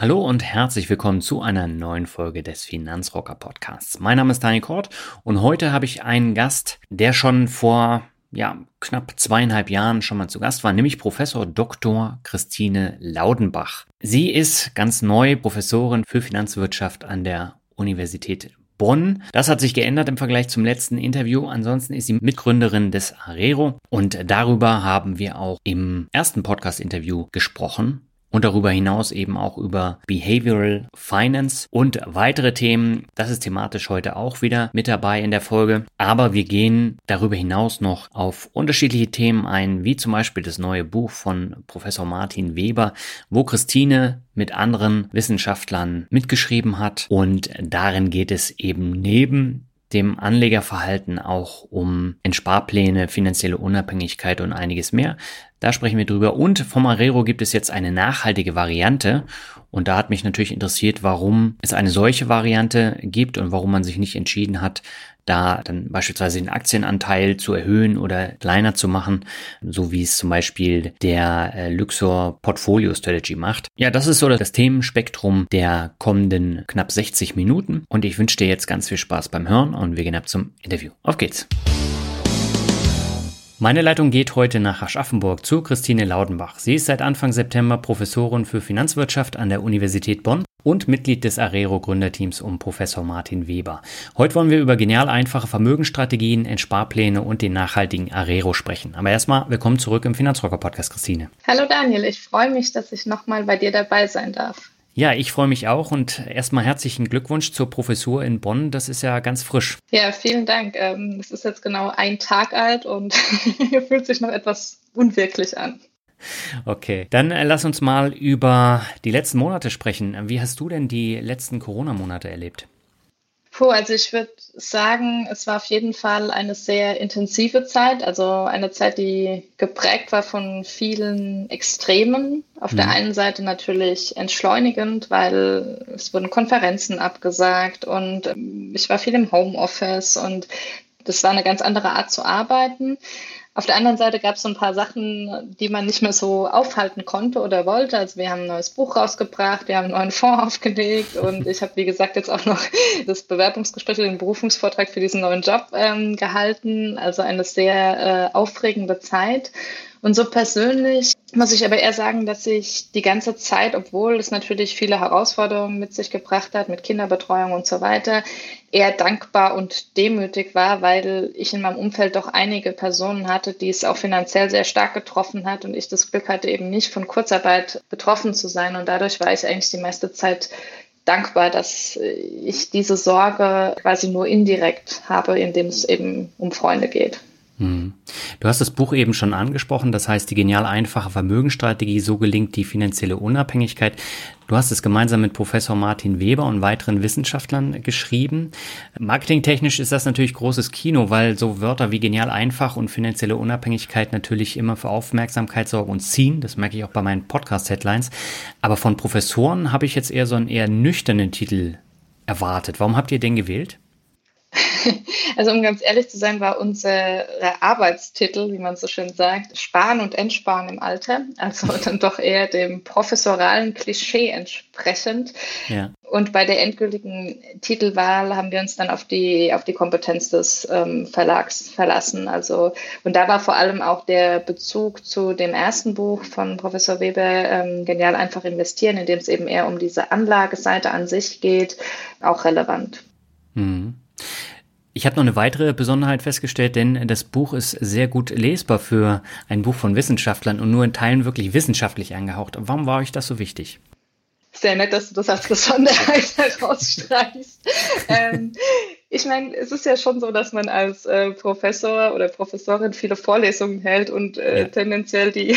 Hallo und herzlich willkommen zu einer neuen Folge des Finanzrocker Podcasts. Mein Name ist Daniel Kort und heute habe ich einen Gast, der schon vor ja, knapp zweieinhalb Jahren schon mal zu Gast war, nämlich Professor Dr. Christine Laudenbach. Sie ist ganz neu Professorin für Finanzwirtschaft an der Universität Bonn. Das hat sich geändert im Vergleich zum letzten Interview. Ansonsten ist sie Mitgründerin des Arero und darüber haben wir auch im ersten Podcast-Interview gesprochen und darüber hinaus eben auch über Behavioral Finance und weitere Themen. Das ist thematisch heute auch wieder mit dabei in der Folge. Aber wir gehen darüber hinaus noch auf unterschiedliche Themen ein, wie zum Beispiel das neue Buch von Professor Martin Weber, wo Christine mit anderen Wissenschaftlern mitgeschrieben hat. Und darin geht es eben neben dem Anlegerverhalten auch um Entsparpläne, finanzielle Unabhängigkeit und einiges mehr. Da sprechen wir drüber. Und vom Arero gibt es jetzt eine nachhaltige Variante. Und da hat mich natürlich interessiert, warum es eine solche Variante gibt und warum man sich nicht entschieden hat, da dann beispielsweise den Aktienanteil zu erhöhen oder kleiner zu machen, so wie es zum Beispiel der äh, Luxor Portfolio Strategy macht. Ja, das ist so das Themenspektrum der kommenden knapp 60 Minuten und ich wünsche dir jetzt ganz viel Spaß beim Hören und wir gehen ab zum Interview. Auf geht's! Meine Leitung geht heute nach Aschaffenburg zu Christine Laudenbach. Sie ist seit Anfang September Professorin für Finanzwirtschaft an der Universität Bonn und Mitglied des Arero Gründerteams um Professor Martin Weber. Heute wollen wir über genial einfache Vermögensstrategien, Entsparpläne und den nachhaltigen Arero sprechen. Aber erstmal willkommen zurück im Finanzrocker Podcast, Christine. Hallo Daniel, ich freue mich, dass ich nochmal bei dir dabei sein darf. Ja, ich freue mich auch und erstmal herzlichen Glückwunsch zur Professur in Bonn. Das ist ja ganz frisch. Ja, vielen Dank. Ähm, es ist jetzt genau ein Tag alt und fühlt sich noch etwas unwirklich an. Okay, dann äh, lass uns mal über die letzten Monate sprechen. Wie hast du denn die letzten Corona-Monate erlebt? Puh, also ich würde sagen, es war auf jeden Fall eine sehr intensive Zeit, also eine Zeit, die geprägt war von vielen Extremen. Auf mhm. der einen Seite natürlich entschleunigend, weil es wurden Konferenzen abgesagt und ähm, ich war viel im Homeoffice und das war eine ganz andere Art zu arbeiten. Auf der anderen Seite gab es so ein paar Sachen, die man nicht mehr so aufhalten konnte oder wollte. Also wir haben ein neues Buch rausgebracht, wir haben einen neuen Fonds aufgelegt und ich habe, wie gesagt, jetzt auch noch das Bewerbungsgespräch den Berufungsvortrag für diesen neuen Job ähm, gehalten. Also eine sehr äh, aufregende Zeit. Und so persönlich muss ich aber eher sagen, dass ich die ganze Zeit, obwohl es natürlich viele Herausforderungen mit sich gebracht hat, mit Kinderbetreuung und so weiter, eher dankbar und demütig war, weil ich in meinem Umfeld doch einige Personen hatte, die es auch finanziell sehr stark getroffen hat und ich das Glück hatte, eben nicht von Kurzarbeit betroffen zu sein. Und dadurch war ich eigentlich die meiste Zeit dankbar, dass ich diese Sorge quasi nur indirekt habe, indem es eben um Freunde geht. Hm. Du hast das Buch eben schon angesprochen, das heißt die genial einfache Vermögensstrategie, so gelingt die finanzielle Unabhängigkeit. Du hast es gemeinsam mit Professor Martin Weber und weiteren Wissenschaftlern geschrieben. Marketingtechnisch ist das natürlich großes Kino, weil so Wörter wie genial einfach und finanzielle Unabhängigkeit natürlich immer für Aufmerksamkeit sorgen und ziehen. Das merke ich auch bei meinen Podcast-Headlines. Aber von Professoren habe ich jetzt eher so einen eher nüchternen Titel erwartet. Warum habt ihr den gewählt? Also um ganz ehrlich zu sein, war unser Arbeitstitel, wie man so schön sagt, Sparen und Entsparen im Alter. Also dann doch eher dem professoralen Klischee entsprechend. Ja. Und bei der endgültigen Titelwahl haben wir uns dann auf die, auf die Kompetenz des ähm, Verlags verlassen. Also, und da war vor allem auch der Bezug zu dem ersten Buch von Professor Weber, ähm, Genial einfach investieren, in dem es eben eher um diese Anlageseite an sich geht, auch relevant. Mhm. Ich habe noch eine weitere Besonderheit festgestellt, denn das Buch ist sehr gut lesbar für ein Buch von Wissenschaftlern und nur in Teilen wirklich wissenschaftlich angehaucht. Warum war euch das so wichtig? Sehr nett, dass du das als Besonderheit herausstreichst. ähm, ich meine, es ist ja schon so, dass man als äh, Professor oder Professorin viele Vorlesungen hält und äh, ja. tendenziell die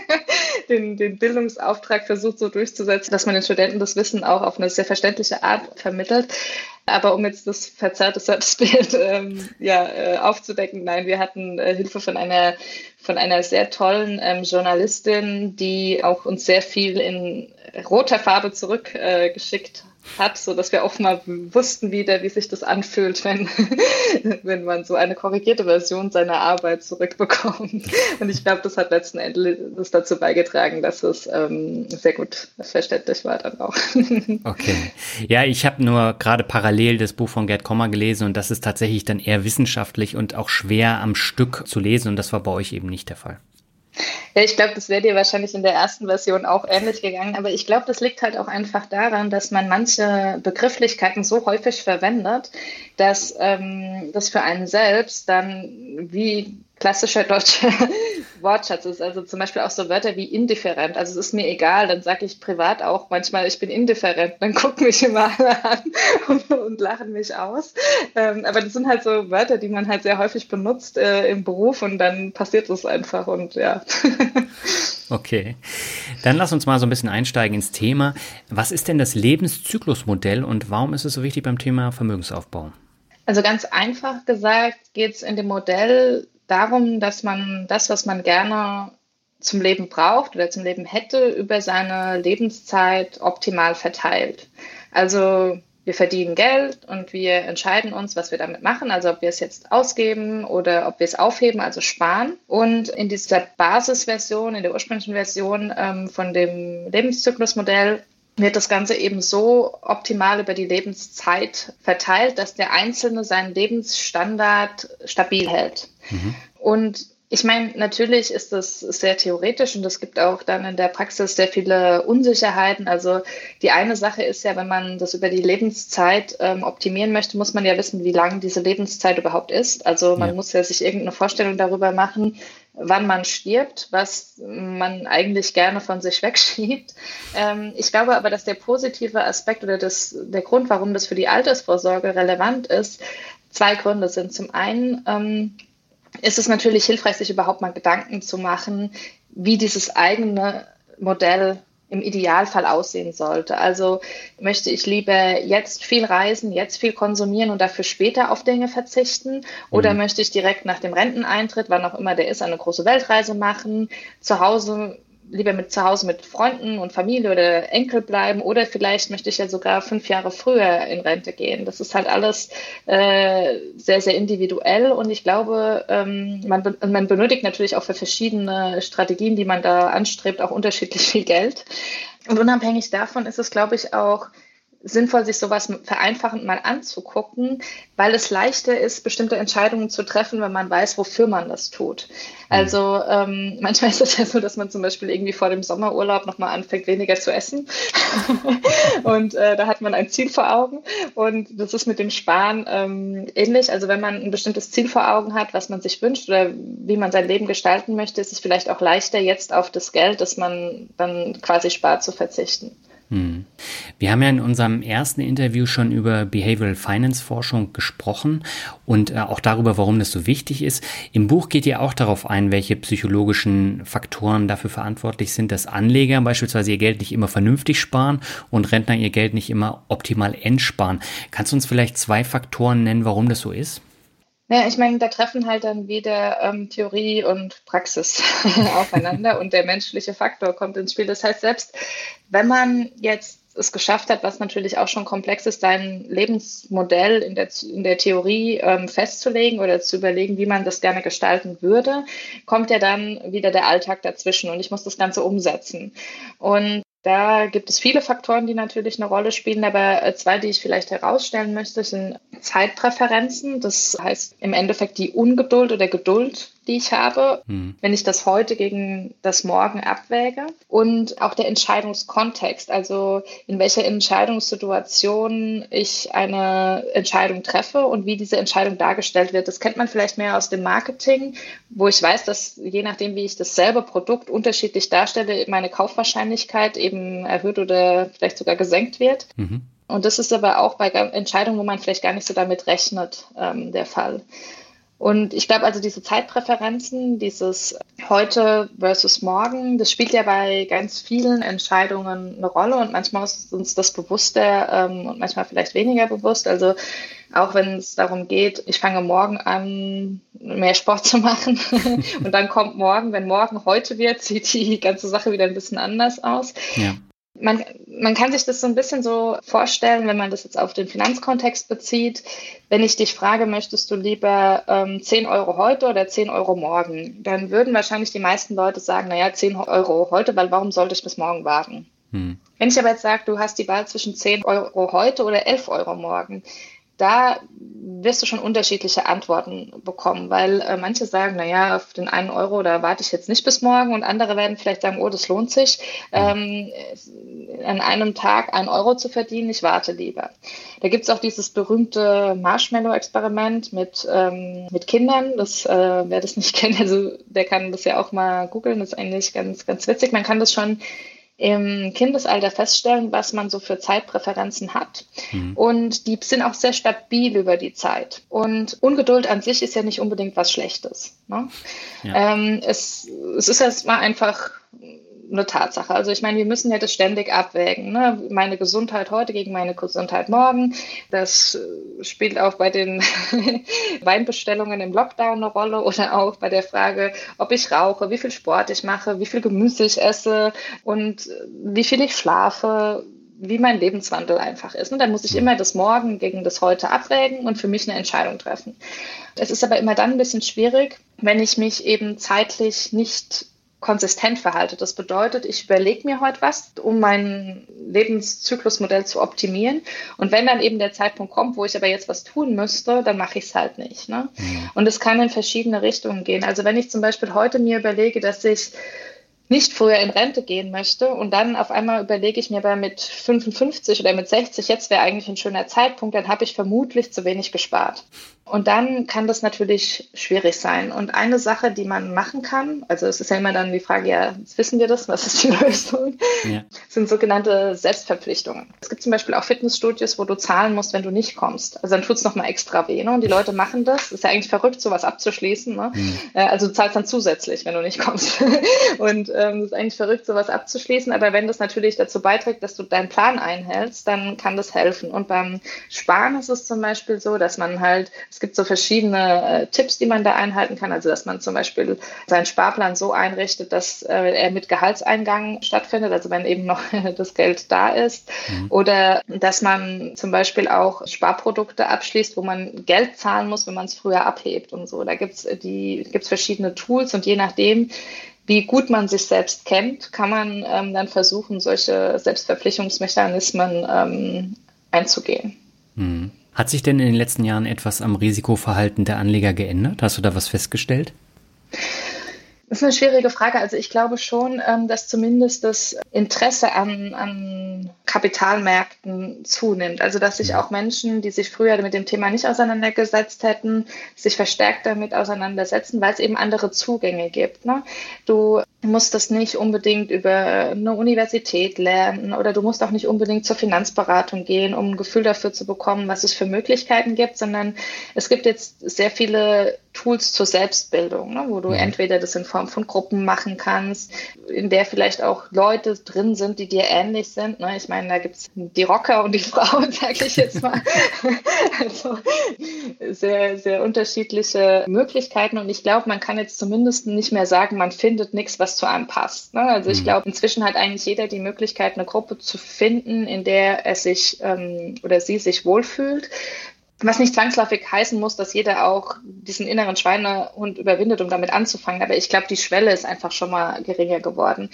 den, den Bildungsauftrag versucht so durchzusetzen, dass man den Studenten das Wissen auch auf eine sehr verständliche Art vermittelt. Aber um jetzt das verzerrte Bild ähm, ja, äh, aufzudecken, nein, wir hatten äh, Hilfe von einer, von einer sehr tollen ähm, Journalistin, die auch uns sehr viel in roter Farbe zurückgeschickt äh, hat, so dass wir auch mal wussten wieder, wie sich das anfühlt, wenn, wenn man so eine korrigierte Version seiner Arbeit zurückbekommt. Und ich glaube, das hat letzten Endes dazu beigetragen, dass es ähm, sehr gut verständlich war dann auch. Okay. Ja, ich habe nur gerade parallel das Buch von Gerd Kommer gelesen und das ist tatsächlich dann eher wissenschaftlich und auch schwer am Stück zu lesen und das war bei euch eben nicht der Fall. Ja, ich glaube, das wäre dir wahrscheinlich in der ersten Version auch ähnlich gegangen. Aber ich glaube, das liegt halt auch einfach daran, dass man manche Begrifflichkeiten so häufig verwendet, dass ähm, das für einen selbst dann wie klassischer deutscher Wortschatz ist. Also zum Beispiel auch so Wörter wie indifferent. Also es ist mir egal, dann sage ich privat auch manchmal, ich bin indifferent. Dann gucken mich immer alle an und, und lachen mich aus. Ähm, aber das sind halt so Wörter, die man halt sehr häufig benutzt äh, im Beruf und dann passiert es einfach und ja. Okay, dann lass uns mal so ein bisschen einsteigen ins Thema. Was ist denn das Lebenszyklusmodell und warum ist es so wichtig beim Thema Vermögensaufbau? Also ganz einfach gesagt geht es in dem Modell darum, dass man das, was man gerne zum Leben braucht oder zum Leben hätte, über seine Lebenszeit optimal verteilt. Also wir verdienen Geld und wir entscheiden uns, was wir damit machen, also ob wir es jetzt ausgeben oder ob wir es aufheben, also sparen. Und in dieser Basisversion, in der ursprünglichen Version ähm, von dem Lebenszyklusmodell wird das Ganze eben so optimal über die Lebenszeit verteilt, dass der Einzelne seinen Lebensstandard stabil hält. Mhm. Und ich meine, natürlich ist das sehr theoretisch und es gibt auch dann in der Praxis sehr viele Unsicherheiten. Also die eine Sache ist ja, wenn man das über die Lebenszeit ähm, optimieren möchte, muss man ja wissen, wie lang diese Lebenszeit überhaupt ist. Also man ja. muss ja sich irgendeine Vorstellung darüber machen, wann man stirbt, was man eigentlich gerne von sich wegschiebt. Ähm, ich glaube aber, dass der positive Aspekt oder das, der Grund, warum das für die Altersvorsorge relevant ist, zwei Gründe sind. Zum einen, ähm, ist es natürlich hilfreich, sich überhaupt mal Gedanken zu machen, wie dieses eigene Modell im Idealfall aussehen sollte. Also möchte ich lieber jetzt viel reisen, jetzt viel konsumieren und dafür später auf Dinge verzichten? Oder mhm. möchte ich direkt nach dem Renteneintritt, wann auch immer der ist, eine große Weltreise machen, zu Hause lieber mit zu Hause mit Freunden und Familie oder Enkel bleiben oder vielleicht möchte ich ja sogar fünf Jahre früher in Rente gehen. Das ist halt alles äh, sehr, sehr individuell und ich glaube, ähm, man, man benötigt natürlich auch für verschiedene Strategien, die man da anstrebt, auch unterschiedlich viel Geld. Und unabhängig davon ist es, glaube ich, auch sinnvoll, sich sowas vereinfachend mal anzugucken, weil es leichter ist, bestimmte Entscheidungen zu treffen, wenn man weiß, wofür man das tut. Mhm. Also ähm, manchmal ist es ja so, dass man zum Beispiel irgendwie vor dem Sommerurlaub nochmal anfängt, weniger zu essen. und äh, da hat man ein Ziel vor Augen. Und das ist mit dem Sparen ähm, ähnlich. Also wenn man ein bestimmtes Ziel vor Augen hat, was man sich wünscht oder wie man sein Leben gestalten möchte, ist es vielleicht auch leichter, jetzt auf das Geld, das man dann quasi spart, zu verzichten. Hm. Wir haben ja in unserem ersten Interview schon über Behavioral Finance Forschung gesprochen und äh, auch darüber, warum das so wichtig ist. Im Buch geht ihr auch darauf ein, welche psychologischen Faktoren dafür verantwortlich sind, dass Anleger beispielsweise ihr Geld nicht immer vernünftig sparen und Rentner ihr Geld nicht immer optimal entsparen. Kannst du uns vielleicht zwei Faktoren nennen, warum das so ist? Naja, ich meine, da treffen halt dann wieder ähm, Theorie und Praxis aufeinander und der menschliche Faktor kommt ins Spiel. Das heißt, selbst wenn man jetzt es geschafft hat, was natürlich auch schon komplex ist, sein Lebensmodell in der, in der Theorie ähm, festzulegen oder zu überlegen, wie man das gerne gestalten würde, kommt ja dann wieder der Alltag dazwischen und ich muss das Ganze umsetzen. Und da gibt es viele Faktoren, die natürlich eine Rolle spielen, aber äh, zwei, die ich vielleicht herausstellen möchte, sind Zeitpräferenzen. Das heißt im Endeffekt die Ungeduld oder Geduld, die ich habe, mhm. wenn ich das heute gegen das Morgen abwäge. Und auch der Entscheidungskontext, also in welcher Entscheidungssituation ich eine Entscheidung treffe und wie diese Entscheidung dargestellt wird. Das kennt man vielleicht mehr aus dem Marketing, wo ich weiß, dass je nachdem, wie ich dasselbe Produkt unterschiedlich darstelle, meine Kaufwahrscheinlichkeit eben erhöht oder vielleicht sogar gesenkt wird. Mhm. Und das ist aber auch bei Entscheidungen, wo man vielleicht gar nicht so damit rechnet, ähm, der Fall. Und ich glaube also diese Zeitpräferenzen, dieses heute versus morgen, das spielt ja bei ganz vielen Entscheidungen eine Rolle und manchmal ist uns das bewusster ähm, und manchmal vielleicht weniger bewusst. Also auch wenn es darum geht, ich fange morgen an, mehr Sport zu machen und dann kommt morgen, wenn morgen heute wird, sieht die ganze Sache wieder ein bisschen anders aus. Ja. Man, man kann sich das so ein bisschen so vorstellen, wenn man das jetzt auf den Finanzkontext bezieht. Wenn ich dich frage, möchtest du lieber ähm, 10 Euro heute oder 10 Euro morgen? Dann würden wahrscheinlich die meisten Leute sagen, naja, 10 Euro heute, weil warum sollte ich bis morgen warten? Hm. Wenn ich aber jetzt sage, du hast die Wahl zwischen 10 Euro heute oder 11 Euro morgen, da wirst du schon unterschiedliche Antworten bekommen, weil äh, manche sagen, na ja, auf den einen Euro, da warte ich jetzt nicht bis morgen und andere werden vielleicht sagen, oh, das lohnt sich, ähm, an einem Tag einen Euro zu verdienen, ich warte lieber. Da gibt's auch dieses berühmte Marshmallow-Experiment mit, ähm, mit Kindern, das, äh, wer das nicht kennt, also der kann das ja auch mal googeln, das ist eigentlich ganz, ganz witzig, man kann das schon im Kindesalter feststellen, was man so für Zeitpräferenzen hat. Mhm. Und die sind auch sehr stabil über die Zeit. Und Ungeduld an sich ist ja nicht unbedingt was Schlechtes. Ne? Ja. Ähm, es, es ist erstmal einfach eine Tatsache. Also ich meine, wir müssen ja das ständig abwägen. Ne? Meine Gesundheit heute gegen meine Gesundheit morgen. Das äh, spielt auch bei den Weinbestellungen im Lockdown eine Rolle oder auch bei der Frage, ob ich rauche, wie viel Sport ich mache, wie viel Gemüse ich esse und äh, wie viel ich schlafe wie mein Lebenswandel einfach ist. Und dann muss ich immer das Morgen gegen das Heute abwägen und für mich eine Entscheidung treffen. Es ist aber immer dann ein bisschen schwierig, wenn ich mich eben zeitlich nicht konsistent verhalte. Das bedeutet, ich überlege mir heute was, um mein Lebenszyklusmodell zu optimieren. Und wenn dann eben der Zeitpunkt kommt, wo ich aber jetzt was tun müsste, dann mache ich es halt nicht. Ne? Mhm. Und es kann in verschiedene Richtungen gehen. Also wenn ich zum Beispiel heute mir überlege, dass ich nicht früher in Rente gehen möchte und dann auf einmal überlege ich mir aber mit 55 oder mit 60, jetzt wäre eigentlich ein schöner Zeitpunkt, dann habe ich vermutlich zu wenig gespart. Und dann kann das natürlich schwierig sein. Und eine Sache, die man machen kann, also es ist ja immer dann die Frage, ja, wissen wir das, was ist die Lösung, ja. sind sogenannte Selbstverpflichtungen. Es gibt zum Beispiel auch Fitnessstudios, wo du zahlen musst, wenn du nicht kommst. Also dann tut es nochmal extra weh. Ne? Und die Leute machen das. Ist ja eigentlich verrückt, sowas abzuschließen. Ne? Mhm. Also du zahlst dann zusätzlich, wenn du nicht kommst. Und ähm, ist eigentlich verrückt, sowas abzuschließen. Aber wenn das natürlich dazu beiträgt, dass du deinen Plan einhältst, dann kann das helfen. Und beim Sparen ist es zum Beispiel so, dass man halt, es gibt so verschiedene äh, Tipps, die man da einhalten kann. Also, dass man zum Beispiel seinen Sparplan so einrichtet, dass äh, er mit Gehaltseingang stattfindet, also wenn eben noch das Geld da ist. Mhm. Oder dass man zum Beispiel auch Sparprodukte abschließt, wo man Geld zahlen muss, wenn man es früher abhebt und so. Da gibt es gibt's verschiedene Tools und je nachdem, wie gut man sich selbst kennt, kann man ähm, dann versuchen, solche Selbstverpflichtungsmechanismen ähm, einzugehen. Mhm. Hat sich denn in den letzten Jahren etwas am Risikoverhalten der Anleger geändert? Hast du da was festgestellt? Das ist eine schwierige Frage. Also ich glaube schon, ähm, dass zumindest das Interesse an, an Kapitalmärkten zunimmt. Also dass sich auch Menschen, die sich früher mit dem Thema nicht auseinandergesetzt hätten, sich verstärkt damit auseinandersetzen, weil es eben andere Zugänge gibt. Ne? Du musst das nicht unbedingt über eine Universität lernen oder du musst auch nicht unbedingt zur Finanzberatung gehen, um ein Gefühl dafür zu bekommen, was es für Möglichkeiten gibt, sondern es gibt jetzt sehr viele Tools zur Selbstbildung, ne, wo du entweder das in Form von Gruppen machen kannst, in der vielleicht auch Leute drin sind, die dir ähnlich sind. Ne? Ich meine, da gibt es die Rocker und die Frauen, sage ich jetzt mal. also sehr, sehr unterschiedliche Möglichkeiten und ich glaube, man kann jetzt zumindest nicht mehr sagen, man findet nichts, was was zu einem passt. Ne? Also ich mhm. glaube, inzwischen hat eigentlich jeder die Möglichkeit, eine Gruppe zu finden, in der er sich ähm, oder sie sich wohlfühlt. Was nicht zwangsläufig heißen muss, dass jeder auch diesen inneren Schweinehund überwindet, um damit anzufangen. Aber ich glaube, die Schwelle ist einfach schon mal geringer geworden.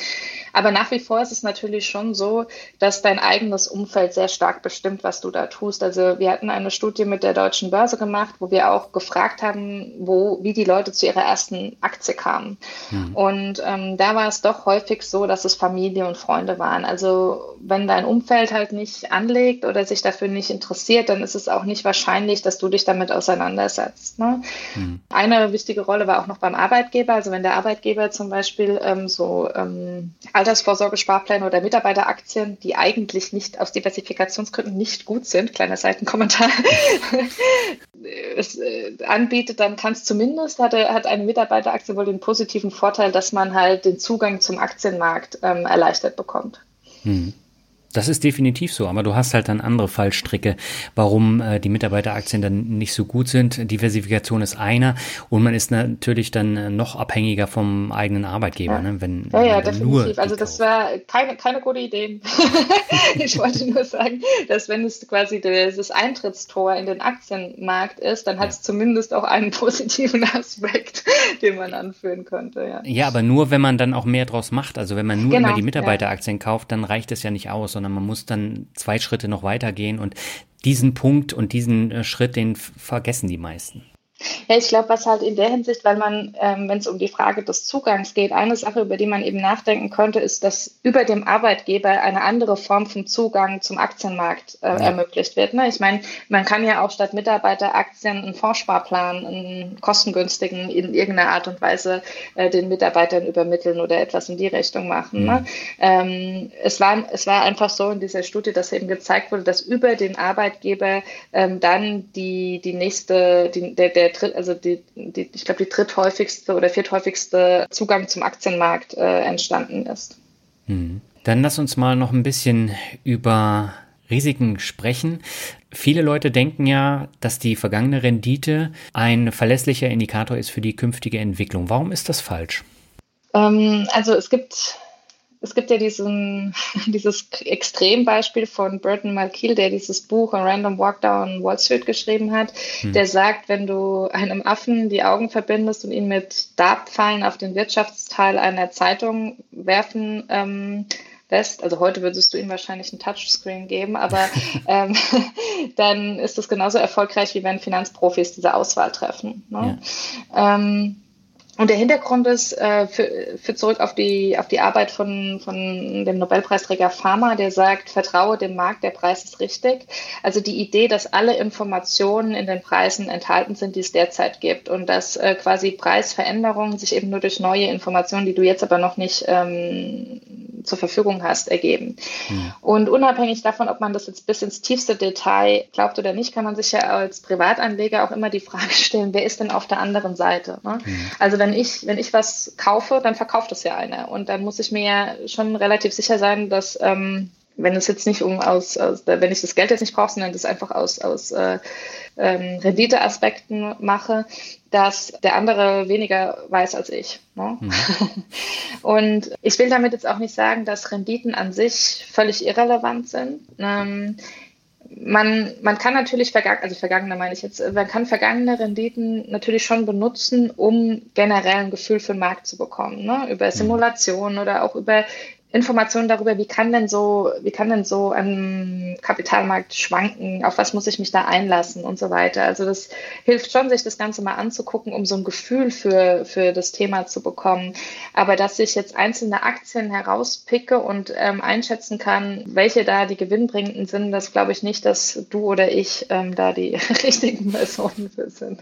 Aber nach wie vor ist es natürlich schon so, dass dein eigenes Umfeld sehr stark bestimmt, was du da tust. Also wir hatten eine Studie mit der Deutschen Börse gemacht, wo wir auch gefragt haben, wo, wie die Leute zu ihrer ersten Aktie kamen. Mhm. Und ähm, da war es doch häufig so, dass es Familie und Freunde waren. Also wenn dein Umfeld halt nicht anlegt oder sich dafür nicht interessiert, dann ist es auch nicht wahrscheinlich, dass du dich damit auseinandersetzt. Ne? Mhm. Eine wichtige Rolle war auch noch beim Arbeitgeber. Also wenn der Arbeitgeber zum Beispiel ähm, so ähm, Altersvorsorgesparpläne oder Mitarbeiteraktien, die eigentlich nicht aus Diversifikationsgründen nicht gut sind, kleiner Seitenkommentar, es äh, anbietet, dann kann es zumindest, hat, hat eine Mitarbeiteraktie wohl den positiven Vorteil, dass man halt den Zugang zum Aktienmarkt ähm, erleichtert bekommt. Hm. Das ist definitiv so, aber du hast halt dann andere Fallstricke, warum äh, die Mitarbeiteraktien dann nicht so gut sind. Diversifikation ist einer und man ist natürlich dann äh, noch abhängiger vom eigenen Arbeitgeber, ja. ne? wenn, ja, ja, definitiv. also das war keine, keine gute Idee. ich wollte nur sagen, dass wenn es quasi das Eintrittstor in den Aktienmarkt ist, dann hat es ja. zumindest auch einen positiven Aspekt, den man anführen könnte. Ja. ja, aber nur, wenn man dann auch mehr draus macht. Also wenn man nur genau, immer die Mitarbeiteraktien kauft, dann reicht es ja nicht aus, sondern man muss dann zwei Schritte noch weitergehen und diesen Punkt und diesen äh, Schritt, den vergessen die meisten. Ja, ich glaube, was halt in der Hinsicht, weil man, ähm, wenn es um die Frage des Zugangs geht, eine Sache, über die man eben nachdenken könnte, ist, dass über dem Arbeitgeber eine andere Form von Zugang zum Aktienmarkt äh, ja. ermöglicht wird. Ne? Ich meine, man kann ja auch statt Mitarbeiteraktien einen Fondssparplan, einen kostengünstigen in irgendeiner Art und Weise äh, den Mitarbeitern übermitteln oder etwas in die Richtung machen. Ne? Mhm. Ne? Ähm, es, war, es war einfach so in dieser Studie, dass eben gezeigt wurde, dass über den Arbeitgeber ähm, dann die, die nächste, die, der, der dritt, also die, die ich glaube, die dritthäufigste oder vierthäufigste Zugang zum Aktienmarkt äh, entstanden ist. Hm. Dann lass uns mal noch ein bisschen über Risiken sprechen. Viele Leute denken ja, dass die vergangene Rendite ein verlässlicher Indikator ist für die künftige Entwicklung. Warum ist das falsch? Ähm, also es gibt es gibt ja diesen, dieses Extrembeispiel von Burton Malkiel, der dieses Buch A Random Walk Down Wall Street geschrieben hat, hm. der sagt, wenn du einem Affen die Augen verbindest und ihn mit Dartpfeilen auf den Wirtschaftsteil einer Zeitung werfen ähm, lässt, also heute würdest du ihm wahrscheinlich ein Touchscreen geben, aber ähm, dann ist das genauso erfolgreich, wie wenn Finanzprofis diese Auswahl treffen. Ne? Ja. Ähm, und der Hintergrund ist, äh, für, für zurück auf die, auf die Arbeit von, von dem Nobelpreisträger Pharma, der sagt, vertraue dem Markt, der Preis ist richtig. Also die Idee, dass alle Informationen in den Preisen enthalten sind, die es derzeit gibt und dass äh, quasi Preisveränderungen sich eben nur durch neue Informationen, die du jetzt aber noch nicht ähm, zur Verfügung hast, ergeben. Mhm. Und unabhängig davon, ob man das jetzt bis ins tiefste Detail glaubt oder nicht, kann man sich ja als Privatanleger auch immer die Frage stellen, wer ist denn auf der anderen Seite? Ne? Mhm. Also wenn ich, wenn ich was kaufe, dann verkauft es ja einer. Und dann muss ich mir ja schon relativ sicher sein, dass ähm, wenn es jetzt nicht um aus, aus, wenn ich das Geld jetzt nicht brauche, sondern das einfach aus, aus äh, ähm, Renditeaspekten mache, dass der andere weniger weiß als ich. Ne? Mhm. Und ich will damit jetzt auch nicht sagen, dass Renditen an sich völlig irrelevant sind. Ähm, man, man kann natürlich vergangen, also vergangene meine ich jetzt, man kann vergangene Renditen natürlich schon benutzen, um generell ein Gefühl für den Markt zu bekommen, ne? über mhm. Simulationen oder auch über Informationen darüber, wie kann denn so, wie kann denn so ein Kapitalmarkt schwanken, auf was muss ich mich da einlassen und so weiter. Also das hilft schon, sich das Ganze mal anzugucken, um so ein Gefühl für, für das Thema zu bekommen. Aber dass ich jetzt einzelne Aktien herauspicke und ähm, einschätzen kann, welche da die gewinnbringenden sind, das glaube ich nicht, dass du oder ich ähm, da die richtigen Personen für sind.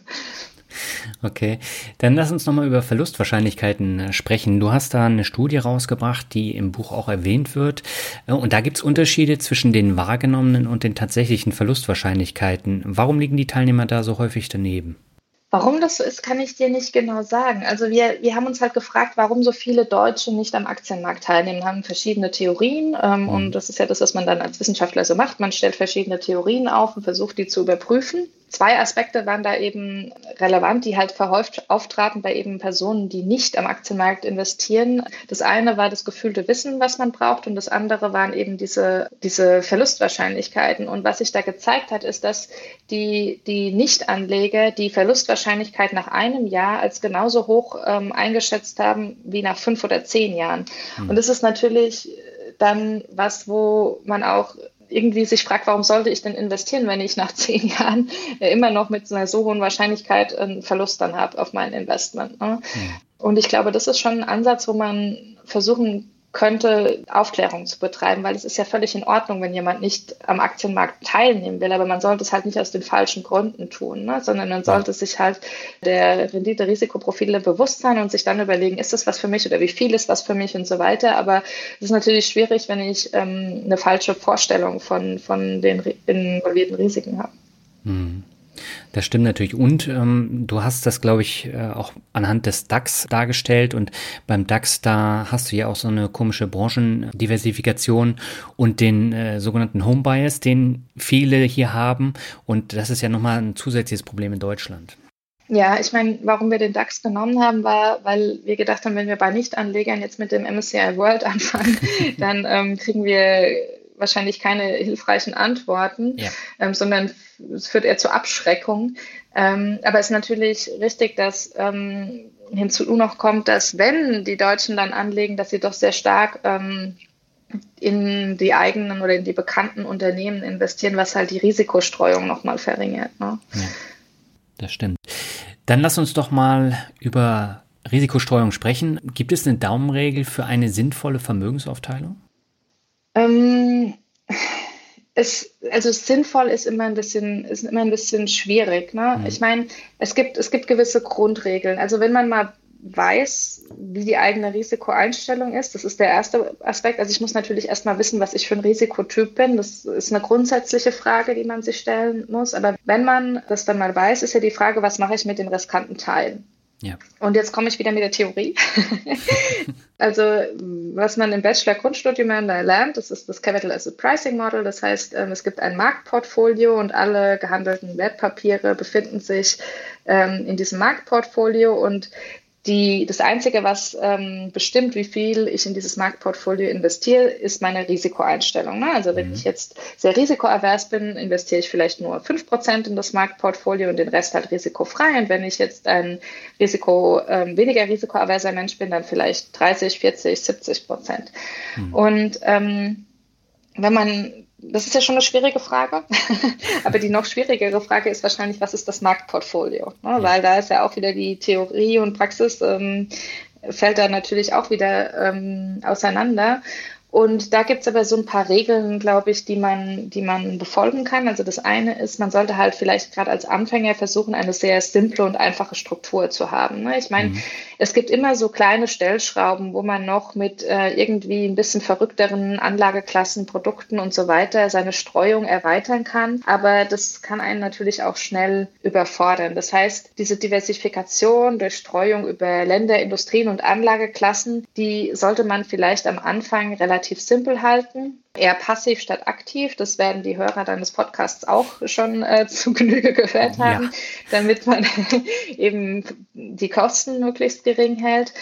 Okay, dann lass uns nochmal über Verlustwahrscheinlichkeiten äh, sprechen. Du hast da eine Studie rausgebracht, die im Buch auch erwähnt wird. Äh, und da gibt es Unterschiede zwischen den wahrgenommenen und den tatsächlichen Verlustwahrscheinlichkeiten. Warum liegen die Teilnehmer da so häufig daneben? Warum das so ist, kann ich dir nicht genau sagen. Also wir, wir haben uns halt gefragt, warum so viele Deutsche nicht am Aktienmarkt teilnehmen, haben verschiedene Theorien. Ähm, mhm. Und das ist ja das, was man dann als Wissenschaftler so macht. Man stellt verschiedene Theorien auf und versucht, die zu überprüfen. Zwei Aspekte waren da eben relevant, die halt verhäuft auftraten bei eben Personen, die nicht am Aktienmarkt investieren. Das eine war das gefühlte Wissen, was man braucht, und das andere waren eben diese, diese Verlustwahrscheinlichkeiten. Und was sich da gezeigt hat, ist, dass die, die Nichtanleger die Verlustwahrscheinlichkeit nach einem Jahr als genauso hoch ähm, eingeschätzt haben wie nach fünf oder zehn Jahren. Mhm. Und das ist natürlich dann was, wo man auch irgendwie sich fragt, warum sollte ich denn investieren, wenn ich nach zehn Jahren immer noch mit einer so hohen Wahrscheinlichkeit einen Verlust dann habe auf mein Investment. Ne? Mhm. Und ich glaube, das ist schon ein Ansatz, wo man versuchen könnte, Aufklärung zu betreiben, weil es ist ja völlig in Ordnung, wenn jemand nicht am Aktienmarkt teilnehmen will, aber man sollte es halt nicht aus den falschen Gründen tun, ne? sondern man sollte sich halt der Rendite-Risikoprofile bewusst sein und sich dann überlegen, ist das was für mich oder wie viel ist was für mich und so weiter. Aber es ist natürlich schwierig, wenn ich ähm, eine falsche Vorstellung von, von den involvierten Risiken habe. Hm. Das stimmt natürlich. Und ähm, du hast das, glaube ich, äh, auch anhand des DAX dargestellt. Und beim DAX, da hast du ja auch so eine komische Branchendiversifikation und den äh, sogenannten Home Bias, den viele hier haben. Und das ist ja nochmal ein zusätzliches Problem in Deutschland. Ja, ich meine, warum wir den DAX genommen haben, war, weil wir gedacht haben, wenn wir bei Nichtanlegern jetzt mit dem MSCI World anfangen, dann ähm, kriegen wir wahrscheinlich keine hilfreichen Antworten, ja. ähm, sondern es führt eher zur Abschreckung. Ähm, aber es ist natürlich richtig, dass ähm, hinzu noch kommt, dass wenn die Deutschen dann anlegen, dass sie doch sehr stark ähm, in die eigenen oder in die bekannten Unternehmen investieren, was halt die Risikostreuung nochmal verringert. Ne? Ja, das stimmt. Dann lass uns doch mal über Risikostreuung sprechen. Gibt es eine Daumenregel für eine sinnvolle Vermögensaufteilung? Ähm, es, also sinnvoll ist immer ein bisschen, ist immer ein bisschen schwierig. Ne? Mhm. Ich meine, es gibt, es gibt gewisse Grundregeln. Also wenn man mal weiß, wie die eigene Risikoeinstellung ist. Das ist der erste Aspekt. Also ich muss natürlich erstmal wissen, was ich für ein Risikotyp bin. Das ist eine grundsätzliche Frage, die man sich stellen muss. Aber wenn man das dann mal weiß, ist ja die Frage, was mache ich mit den riskanten Teilen? Ja. Und jetzt komme ich wieder mit der Theorie. also, was man im Bachelor Grundstudium lernt, das ist das Capital Asset Pricing Model. Das heißt, ähm, es gibt ein Marktportfolio und alle gehandelten Wertpapiere befinden sich ähm, in diesem Marktportfolio und die, das Einzige, was ähm, bestimmt, wie viel ich in dieses Marktportfolio investiere, ist meine Risikoeinstellung. Ne? Also wenn mhm. ich jetzt sehr risikoavers bin, investiere ich vielleicht nur 5% in das Marktportfolio und den Rest halt risikofrei. Und wenn ich jetzt ein Risiko, ähm, weniger risikoaverser Mensch bin, dann vielleicht 30, 40, 70 Prozent. Mhm. Und ähm, wenn man das ist ja schon eine schwierige Frage. Aber die noch schwierigere Frage ist wahrscheinlich, was ist das Marktportfolio? Ne? Weil da ist ja auch wieder die Theorie und Praxis ähm, fällt da natürlich auch wieder ähm, auseinander. Und da gibt's aber so ein paar Regeln, glaube ich, die man, die man befolgen kann. Also das eine ist, man sollte halt vielleicht gerade als Anfänger versuchen, eine sehr simple und einfache Struktur zu haben. Ne? Ich meine, mhm. es gibt immer so kleine Stellschrauben, wo man noch mit äh, irgendwie ein bisschen verrückteren Anlageklassen, Produkten und so weiter seine Streuung erweitern kann. Aber das kann einen natürlich auch schnell überfordern. Das heißt, diese Diversifikation durch Streuung über Länder, Industrien und Anlageklassen, die sollte man vielleicht am Anfang relativ relativ simpel halten, eher passiv statt aktiv. Das werden die Hörer deines Podcasts auch schon äh, zu Genüge gehört haben, ja. damit man eben die Kosten möglichst gering hält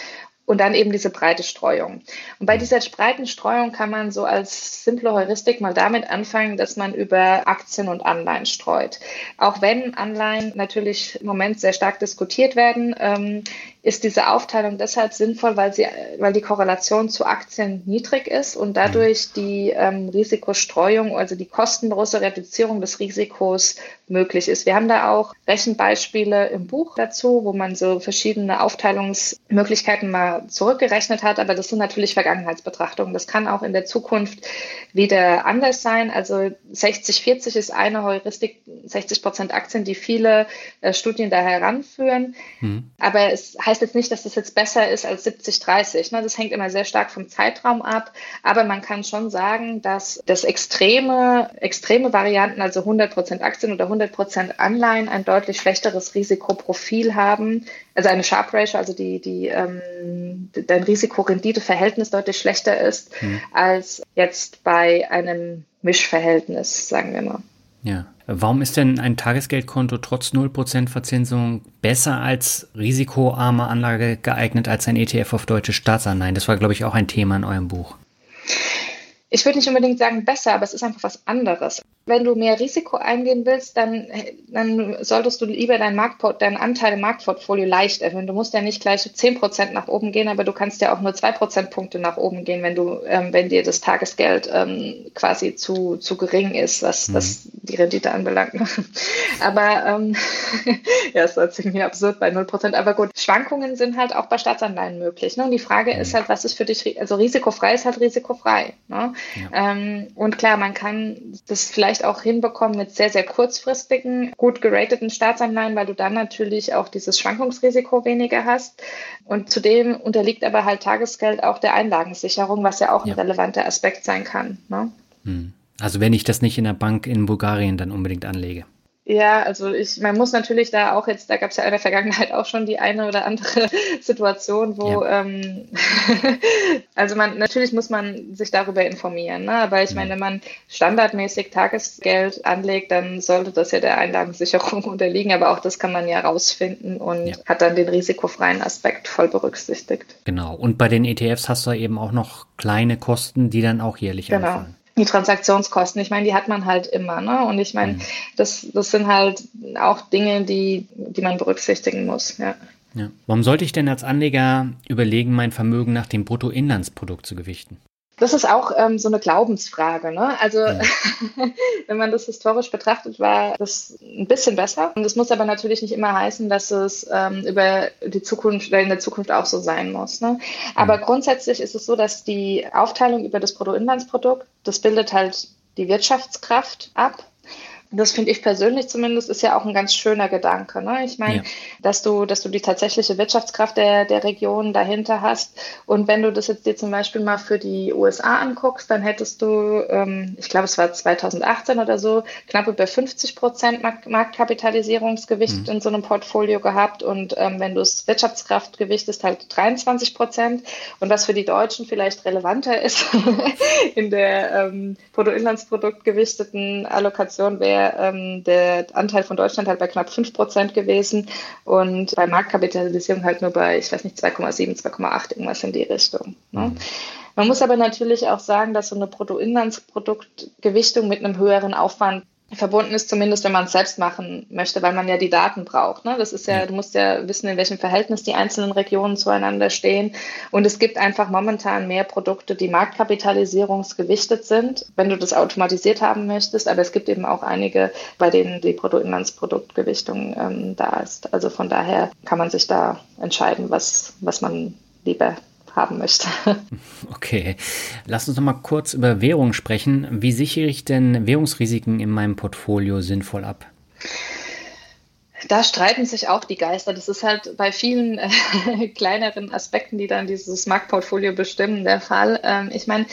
und dann eben diese breite Streuung. Und bei dieser breiten Streuung kann man so als simple Heuristik mal damit anfangen, dass man über Aktien und Anleihen streut. Auch wenn Anleihen natürlich im Moment sehr stark diskutiert werden, ähm, ist diese Aufteilung deshalb sinnvoll, weil, sie, weil die Korrelation zu Aktien niedrig ist und dadurch die ähm, Risikostreuung, also die kostenlose Reduzierung des Risikos möglich ist. Wir haben da auch Rechenbeispiele im Buch dazu, wo man so verschiedene Aufteilungsmöglichkeiten mal zurückgerechnet hat, aber das sind natürlich Vergangenheitsbetrachtungen. Das kann auch in der Zukunft wieder anders sein. Also 60-40 ist eine Heuristik, 60 Prozent Aktien, die viele äh, Studien da heranführen. Hm. Aber es heißt jetzt nicht, dass das jetzt besser ist als 70-30. Ne? Das hängt immer sehr stark vom Zeitraum ab. Aber man kann schon sagen, dass das extreme, extreme Varianten, also 100% Aktien oder 100% Anleihen, ein deutlich schlechteres Risikoprofil haben. Also eine Sharp Ratio, also die, die, ähm, dein Risiko-Rendite-Verhältnis deutlich schlechter ist mhm. als jetzt bei einem Mischverhältnis, sagen wir mal. Ja, Warum ist denn ein Tagesgeldkonto trotz 0% Verzinsung besser als risikoarme Anlage geeignet als ein ETF auf deutsche Staatsanleihen? Das war, glaube ich, auch ein Thema in eurem Buch ich würde nicht unbedingt sagen besser, aber es ist einfach was anderes. Wenn du mehr Risiko eingehen willst, dann, dann solltest du lieber deinen, Marktport, deinen Anteil im Marktportfolio leicht erhöhen. Du musst ja nicht gleich 10% nach oben gehen, aber du kannst ja auch nur 2 Prozentpunkte nach oben gehen, wenn du, ähm, wenn dir das Tagesgeld ähm, quasi zu, zu gering ist, was, mhm. was die Rendite anbelangt. aber ähm, ja, ist jetzt irgendwie absurd bei 0%. Aber gut, Schwankungen sind halt auch bei Staatsanleihen möglich. Ne? Und die Frage mhm. ist halt, was ist für dich, also risikofrei ist halt risikofrei. Ne? Ja. Ähm, und klar, man kann das vielleicht auch hinbekommen mit sehr, sehr kurzfristigen, gut gerateten Staatsanleihen, weil du dann natürlich auch dieses Schwankungsrisiko weniger hast. Und zudem unterliegt aber halt Tagesgeld auch der Einlagensicherung, was ja auch ja. ein relevanter Aspekt sein kann. Ne? Hm. Also wenn ich das nicht in der Bank in Bulgarien dann unbedingt anlege. Ja, also ich, man muss natürlich da auch jetzt, da gab es ja in der Vergangenheit auch schon die eine oder andere Situation, wo, ja. ähm, also man, natürlich muss man sich darüber informieren, ne? aber ich meine, wenn man standardmäßig Tagesgeld anlegt, dann sollte das ja der Einlagensicherung unterliegen, aber auch das kann man ja rausfinden und ja. hat dann den risikofreien Aspekt voll berücksichtigt. Genau, und bei den ETFs hast du eben auch noch kleine Kosten, die dann auch jährlich genau. anfallen die Transaktionskosten, ich meine, die hat man halt immer, ne? Und ich meine, mhm. das, das sind halt auch Dinge, die, die man berücksichtigen muss, ja. ja. Warum sollte ich denn als Anleger überlegen, mein Vermögen nach dem Bruttoinlandsprodukt zu gewichten? Das ist auch ähm, so eine Glaubensfrage. Ne? Also ja. wenn man das historisch betrachtet, war das ein bisschen besser. Und das muss aber natürlich nicht immer heißen, dass es ähm, über die Zukunft, in der Zukunft auch so sein muss. Ne? Aber ja. grundsätzlich ist es so, dass die Aufteilung über das Bruttoinlandsprodukt, das bildet halt die Wirtschaftskraft ab das finde ich persönlich zumindest, ist ja auch ein ganz schöner Gedanke. Ne? Ich meine, ja. dass du, dass du die tatsächliche Wirtschaftskraft der, der Region dahinter hast. Und wenn du das jetzt dir zum Beispiel mal für die USA anguckst, dann hättest du, ähm, ich glaube, es war 2018 oder so, knapp über 50 Prozent Marktkapitalisierungsgewicht mhm. in so einem Portfolio gehabt. Und ähm, wenn du es Wirtschaftskraft gewichtest, halt 23 Prozent. Und was für die Deutschen vielleicht relevanter ist, in der ähm, Bruttoinlandsprodukt gewichteten Allokation wäre ähm, der Anteil von Deutschland halt bei knapp 5 Prozent gewesen und bei Marktkapitalisierung halt nur bei, ich weiß nicht, 2,7, 2,8, irgendwas in die Richtung. Ne? Mhm. Man muss aber natürlich auch sagen, dass so eine Bruttoinlandsproduktgewichtung mit einem höheren Aufwand verbunden ist, zumindest wenn man es selbst machen möchte, weil man ja die Daten braucht. Ne? Das ist ja, du musst ja wissen, in welchem Verhältnis die einzelnen Regionen zueinander stehen. Und es gibt einfach momentan mehr Produkte, die marktkapitalisierungsgewichtet sind, wenn du das automatisiert haben möchtest. Aber es gibt eben auch einige, bei denen die Bruttoinlandsproduktgewichtung ähm, da ist. Also von daher kann man sich da entscheiden, was, was man lieber haben möchte. Okay, lass uns noch mal kurz über Währung sprechen. Wie sichere ich denn Währungsrisiken in meinem Portfolio sinnvoll ab? Da streiten sich auch die Geister. Das ist halt bei vielen äh, kleineren Aspekten, die dann dieses Marktportfolio bestimmen, der Fall. Ähm, ich meine,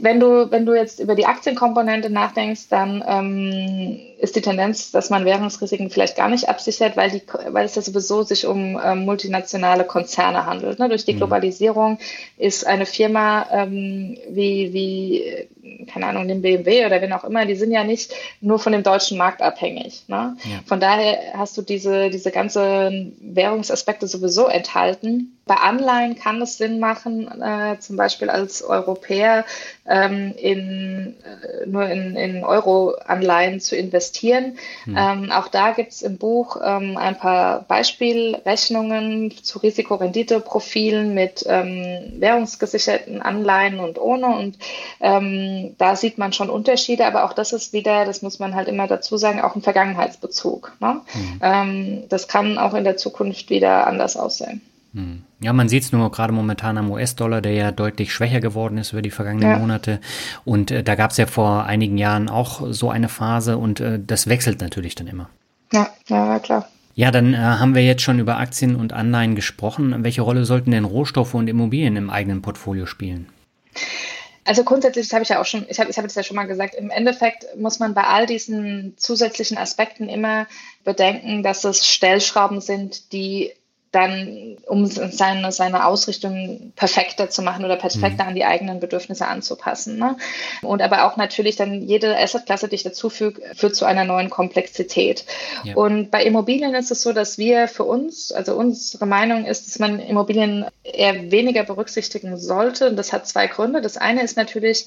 wenn du, wenn du jetzt über die Aktienkomponente nachdenkst, dann ähm, ist die Tendenz, dass man Währungsrisiken vielleicht gar nicht absichert, weil, die, weil es ja sowieso sich um ähm, multinationale Konzerne handelt. Ne? Durch die mhm. Globalisierung ist eine Firma ähm, wie, wie, keine Ahnung, dem BMW oder wen auch immer, die sind ja nicht nur von dem deutschen Markt abhängig. Ne? Ja. Von daher hast du diese, diese ganzen Währungsaspekte sowieso enthalten. Bei Anleihen kann es Sinn machen, äh, zum Beispiel als Europäer ähm, in, äh, nur in, in Euro-Anleihen zu investieren. Hm. Ähm, auch da gibt es im Buch ähm, ein paar Beispielrechnungen zu Risikorenditeprofilen mit ähm, währungsgesicherten Anleihen und ohne. Und ähm, da sieht man schon Unterschiede, aber auch das ist wieder, das muss man halt immer dazu sagen, auch ein Vergangenheitsbezug. Ne? Hm. das kann auch in der Zukunft wieder anders aussehen. Hm. Ja, man sieht es nur gerade momentan am US-Dollar, der ja deutlich schwächer geworden ist über die vergangenen ja. Monate. Und äh, da gab es ja vor einigen Jahren auch so eine Phase und äh, das wechselt natürlich dann immer. Ja, ja, klar. Ja, dann äh, haben wir jetzt schon über Aktien und Anleihen gesprochen. Welche Rolle sollten denn Rohstoffe und Immobilien im eigenen Portfolio spielen? Also grundsätzlich, das habe ich ja auch schon, ich habe ich hab das ja schon mal gesagt, im Endeffekt muss man bei all diesen zusätzlichen Aspekten immer bedenken, dass es Stellschrauben sind, die dann, um seine, seine Ausrichtung perfekter zu machen oder perfekter mhm. an die eigenen Bedürfnisse anzupassen. Ne? Und aber auch natürlich dann jede Assetklasse, die ich dazu füge, führt zu einer neuen Komplexität. Ja. Und bei Immobilien ist es so, dass wir für uns, also unsere Meinung ist, dass man Immobilien eher weniger berücksichtigen sollte. Und das hat zwei Gründe. Das eine ist natürlich,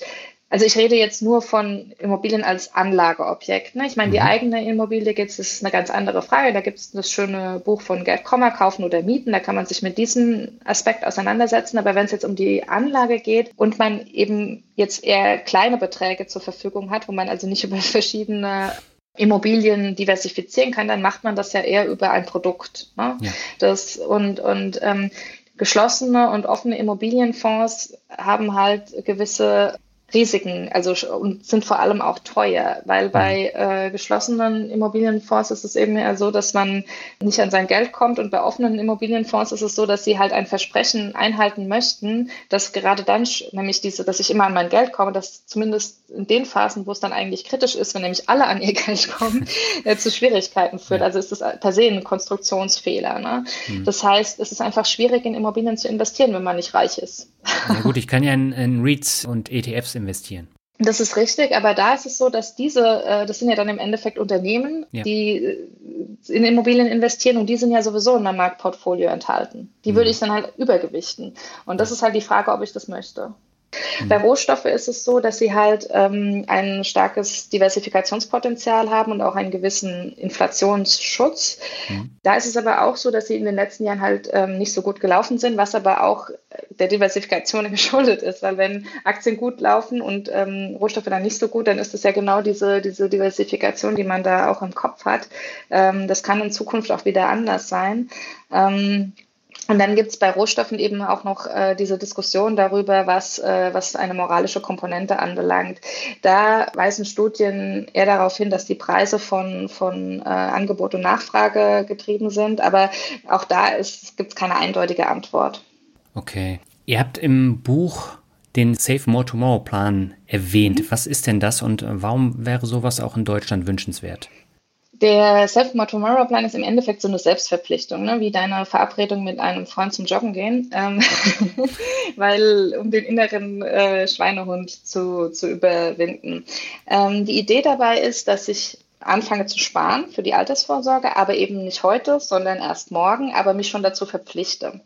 also ich rede jetzt nur von Immobilien als Anlageobjekt. Ne? Ich meine, die mhm. eigene Immobilie jetzt ist eine ganz andere Frage. Da gibt es das schöne Buch von Gerd Kommer, Kaufen oder Mieten. Da kann man sich mit diesem Aspekt auseinandersetzen. Aber wenn es jetzt um die Anlage geht und man eben jetzt eher kleine Beträge zur Verfügung hat, wo man also nicht über verschiedene Immobilien diversifizieren kann, dann macht man das ja eher über ein Produkt. Ne? Ja. Das und und ähm, geschlossene und offene Immobilienfonds haben halt gewisse Risiken, also und sind vor allem auch teuer, weil mhm. bei äh, geschlossenen Immobilienfonds ist es eben eher so, dass man nicht an sein Geld kommt und bei offenen Immobilienfonds ist es so, dass sie halt ein Versprechen einhalten möchten, dass gerade dann, nämlich diese, dass ich immer an mein Geld komme, dass zumindest in den Phasen, wo es dann eigentlich kritisch ist, wenn nämlich alle an ihr Geld kommen, äh, zu Schwierigkeiten führt. Also ist das per se ein Konstruktionsfehler. Ne? Mhm. Das heißt, es ist einfach schwierig, in Immobilien zu investieren, wenn man nicht reich ist. Na gut, ich kann ja in, in REITs und ETFs investieren. Das ist richtig, aber da ist es so, dass diese, äh, das sind ja dann im Endeffekt Unternehmen, ja. die äh, in Immobilien investieren und die sind ja sowieso in meinem Marktportfolio enthalten. Die mhm. würde ich dann halt übergewichten. Und das ist halt die Frage, ob ich das möchte. Mhm. Bei Rohstoffe ist es so, dass sie halt ähm, ein starkes Diversifikationspotenzial haben und auch einen gewissen Inflationsschutz. Mhm. Da ist es aber auch so, dass sie in den letzten Jahren halt ähm, nicht so gut gelaufen sind, was aber auch der Diversifikation geschuldet ist, weil wenn Aktien gut laufen und ähm, Rohstoffe dann nicht so gut, dann ist es ja genau diese, diese Diversifikation, die man da auch im Kopf hat. Ähm, das kann in Zukunft auch wieder anders sein. Ähm, und dann gibt es bei Rohstoffen eben auch noch äh, diese Diskussion darüber, was, äh, was eine moralische Komponente anbelangt. Da weisen Studien eher darauf hin, dass die Preise von, von äh, Angebot und Nachfrage getrieben sind. Aber auch da gibt es keine eindeutige Antwort. Okay. Ihr habt im Buch den Save More Tomorrow Plan erwähnt. Mhm. Was ist denn das und warum wäre sowas auch in Deutschland wünschenswert? Der Self-More Tomorrow Plan ist im Endeffekt so eine Selbstverpflichtung, ne? wie deine Verabredung mit einem Freund zum Joggen gehen, ähm, weil um den inneren äh, Schweinehund zu, zu überwinden. Ähm, die Idee dabei ist, dass ich anfange zu sparen für die Altersvorsorge, aber eben nicht heute, sondern erst morgen, aber mich schon dazu verpflichte.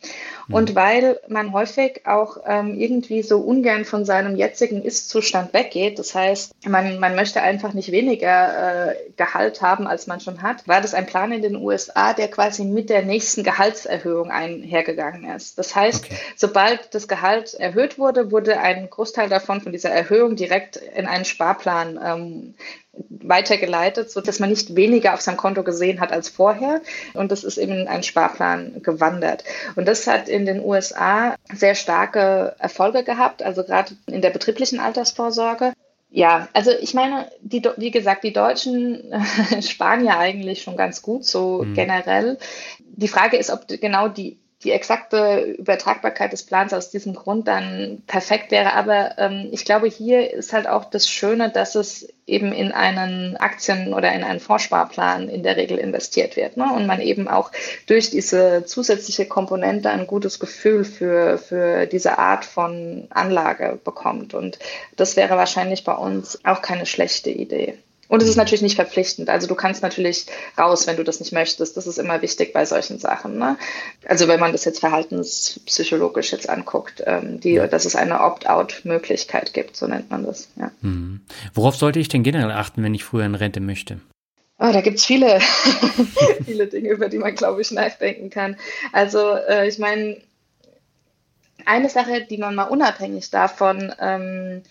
Mhm. Und weil man häufig auch ähm, irgendwie so ungern von seinem jetzigen Ist-Zustand weggeht, das heißt, man, man möchte einfach nicht weniger äh, Gehalt haben, als man schon hat, war das ein Plan in den USA, der quasi mit der nächsten Gehaltserhöhung einhergegangen ist. Das heißt, okay. sobald das Gehalt erhöht wurde, wurde ein Großteil davon von dieser Erhöhung direkt in einen Sparplan ähm, weitergeleitet, so dass man nicht weniger auf seinem Konto gesehen hat als vorher. Und das ist eben in einen Sparplan gewandert. Und das hat in den USA sehr starke Erfolge gehabt, also gerade in der betrieblichen Altersvorsorge. Ja, also ich meine, die, wie gesagt, die Deutschen sparen ja eigentlich schon ganz gut, so mhm. generell. Die Frage ist, ob genau die die exakte Übertragbarkeit des Plans aus diesem Grund dann perfekt wäre. Aber ähm, ich glaube, hier ist halt auch das Schöne, dass es eben in einen Aktien- oder in einen Fondssparplan in der Regel investiert wird. Ne? Und man eben auch durch diese zusätzliche Komponente ein gutes Gefühl für, für diese Art von Anlage bekommt. Und das wäre wahrscheinlich bei uns auch keine schlechte Idee. Und es ist natürlich nicht verpflichtend. Also du kannst natürlich raus, wenn du das nicht möchtest. Das ist immer wichtig bei solchen Sachen. Ne? Also wenn man das jetzt verhaltenspsychologisch jetzt anguckt, ähm, die, dass es eine Opt-out-Möglichkeit gibt, so nennt man das. Ja. Mhm. Worauf sollte ich denn generell achten, wenn ich früher in Rente möchte? Oh, da gibt's viele, viele Dinge, über die man, glaube ich, nachdenken kann. Also äh, ich meine, eine Sache, die man mal unabhängig davon ähm,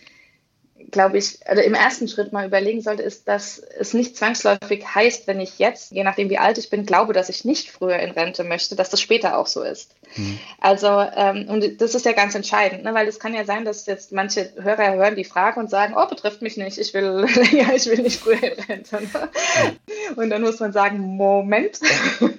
glaube ich, oder im ersten Schritt mal überlegen sollte, ist, dass es nicht zwangsläufig heißt, wenn ich jetzt, je nachdem wie alt ich bin, glaube, dass ich nicht früher in Rente möchte, dass das später auch so ist. Mhm. Also, ähm, und das ist ja ganz entscheidend, ne? weil es kann ja sein, dass jetzt manche Hörer hören die Frage und sagen, oh, betrifft mich nicht, ich will, ja, ich will nicht früher in Rente. Ne? Mhm. Und dann muss man sagen, Moment,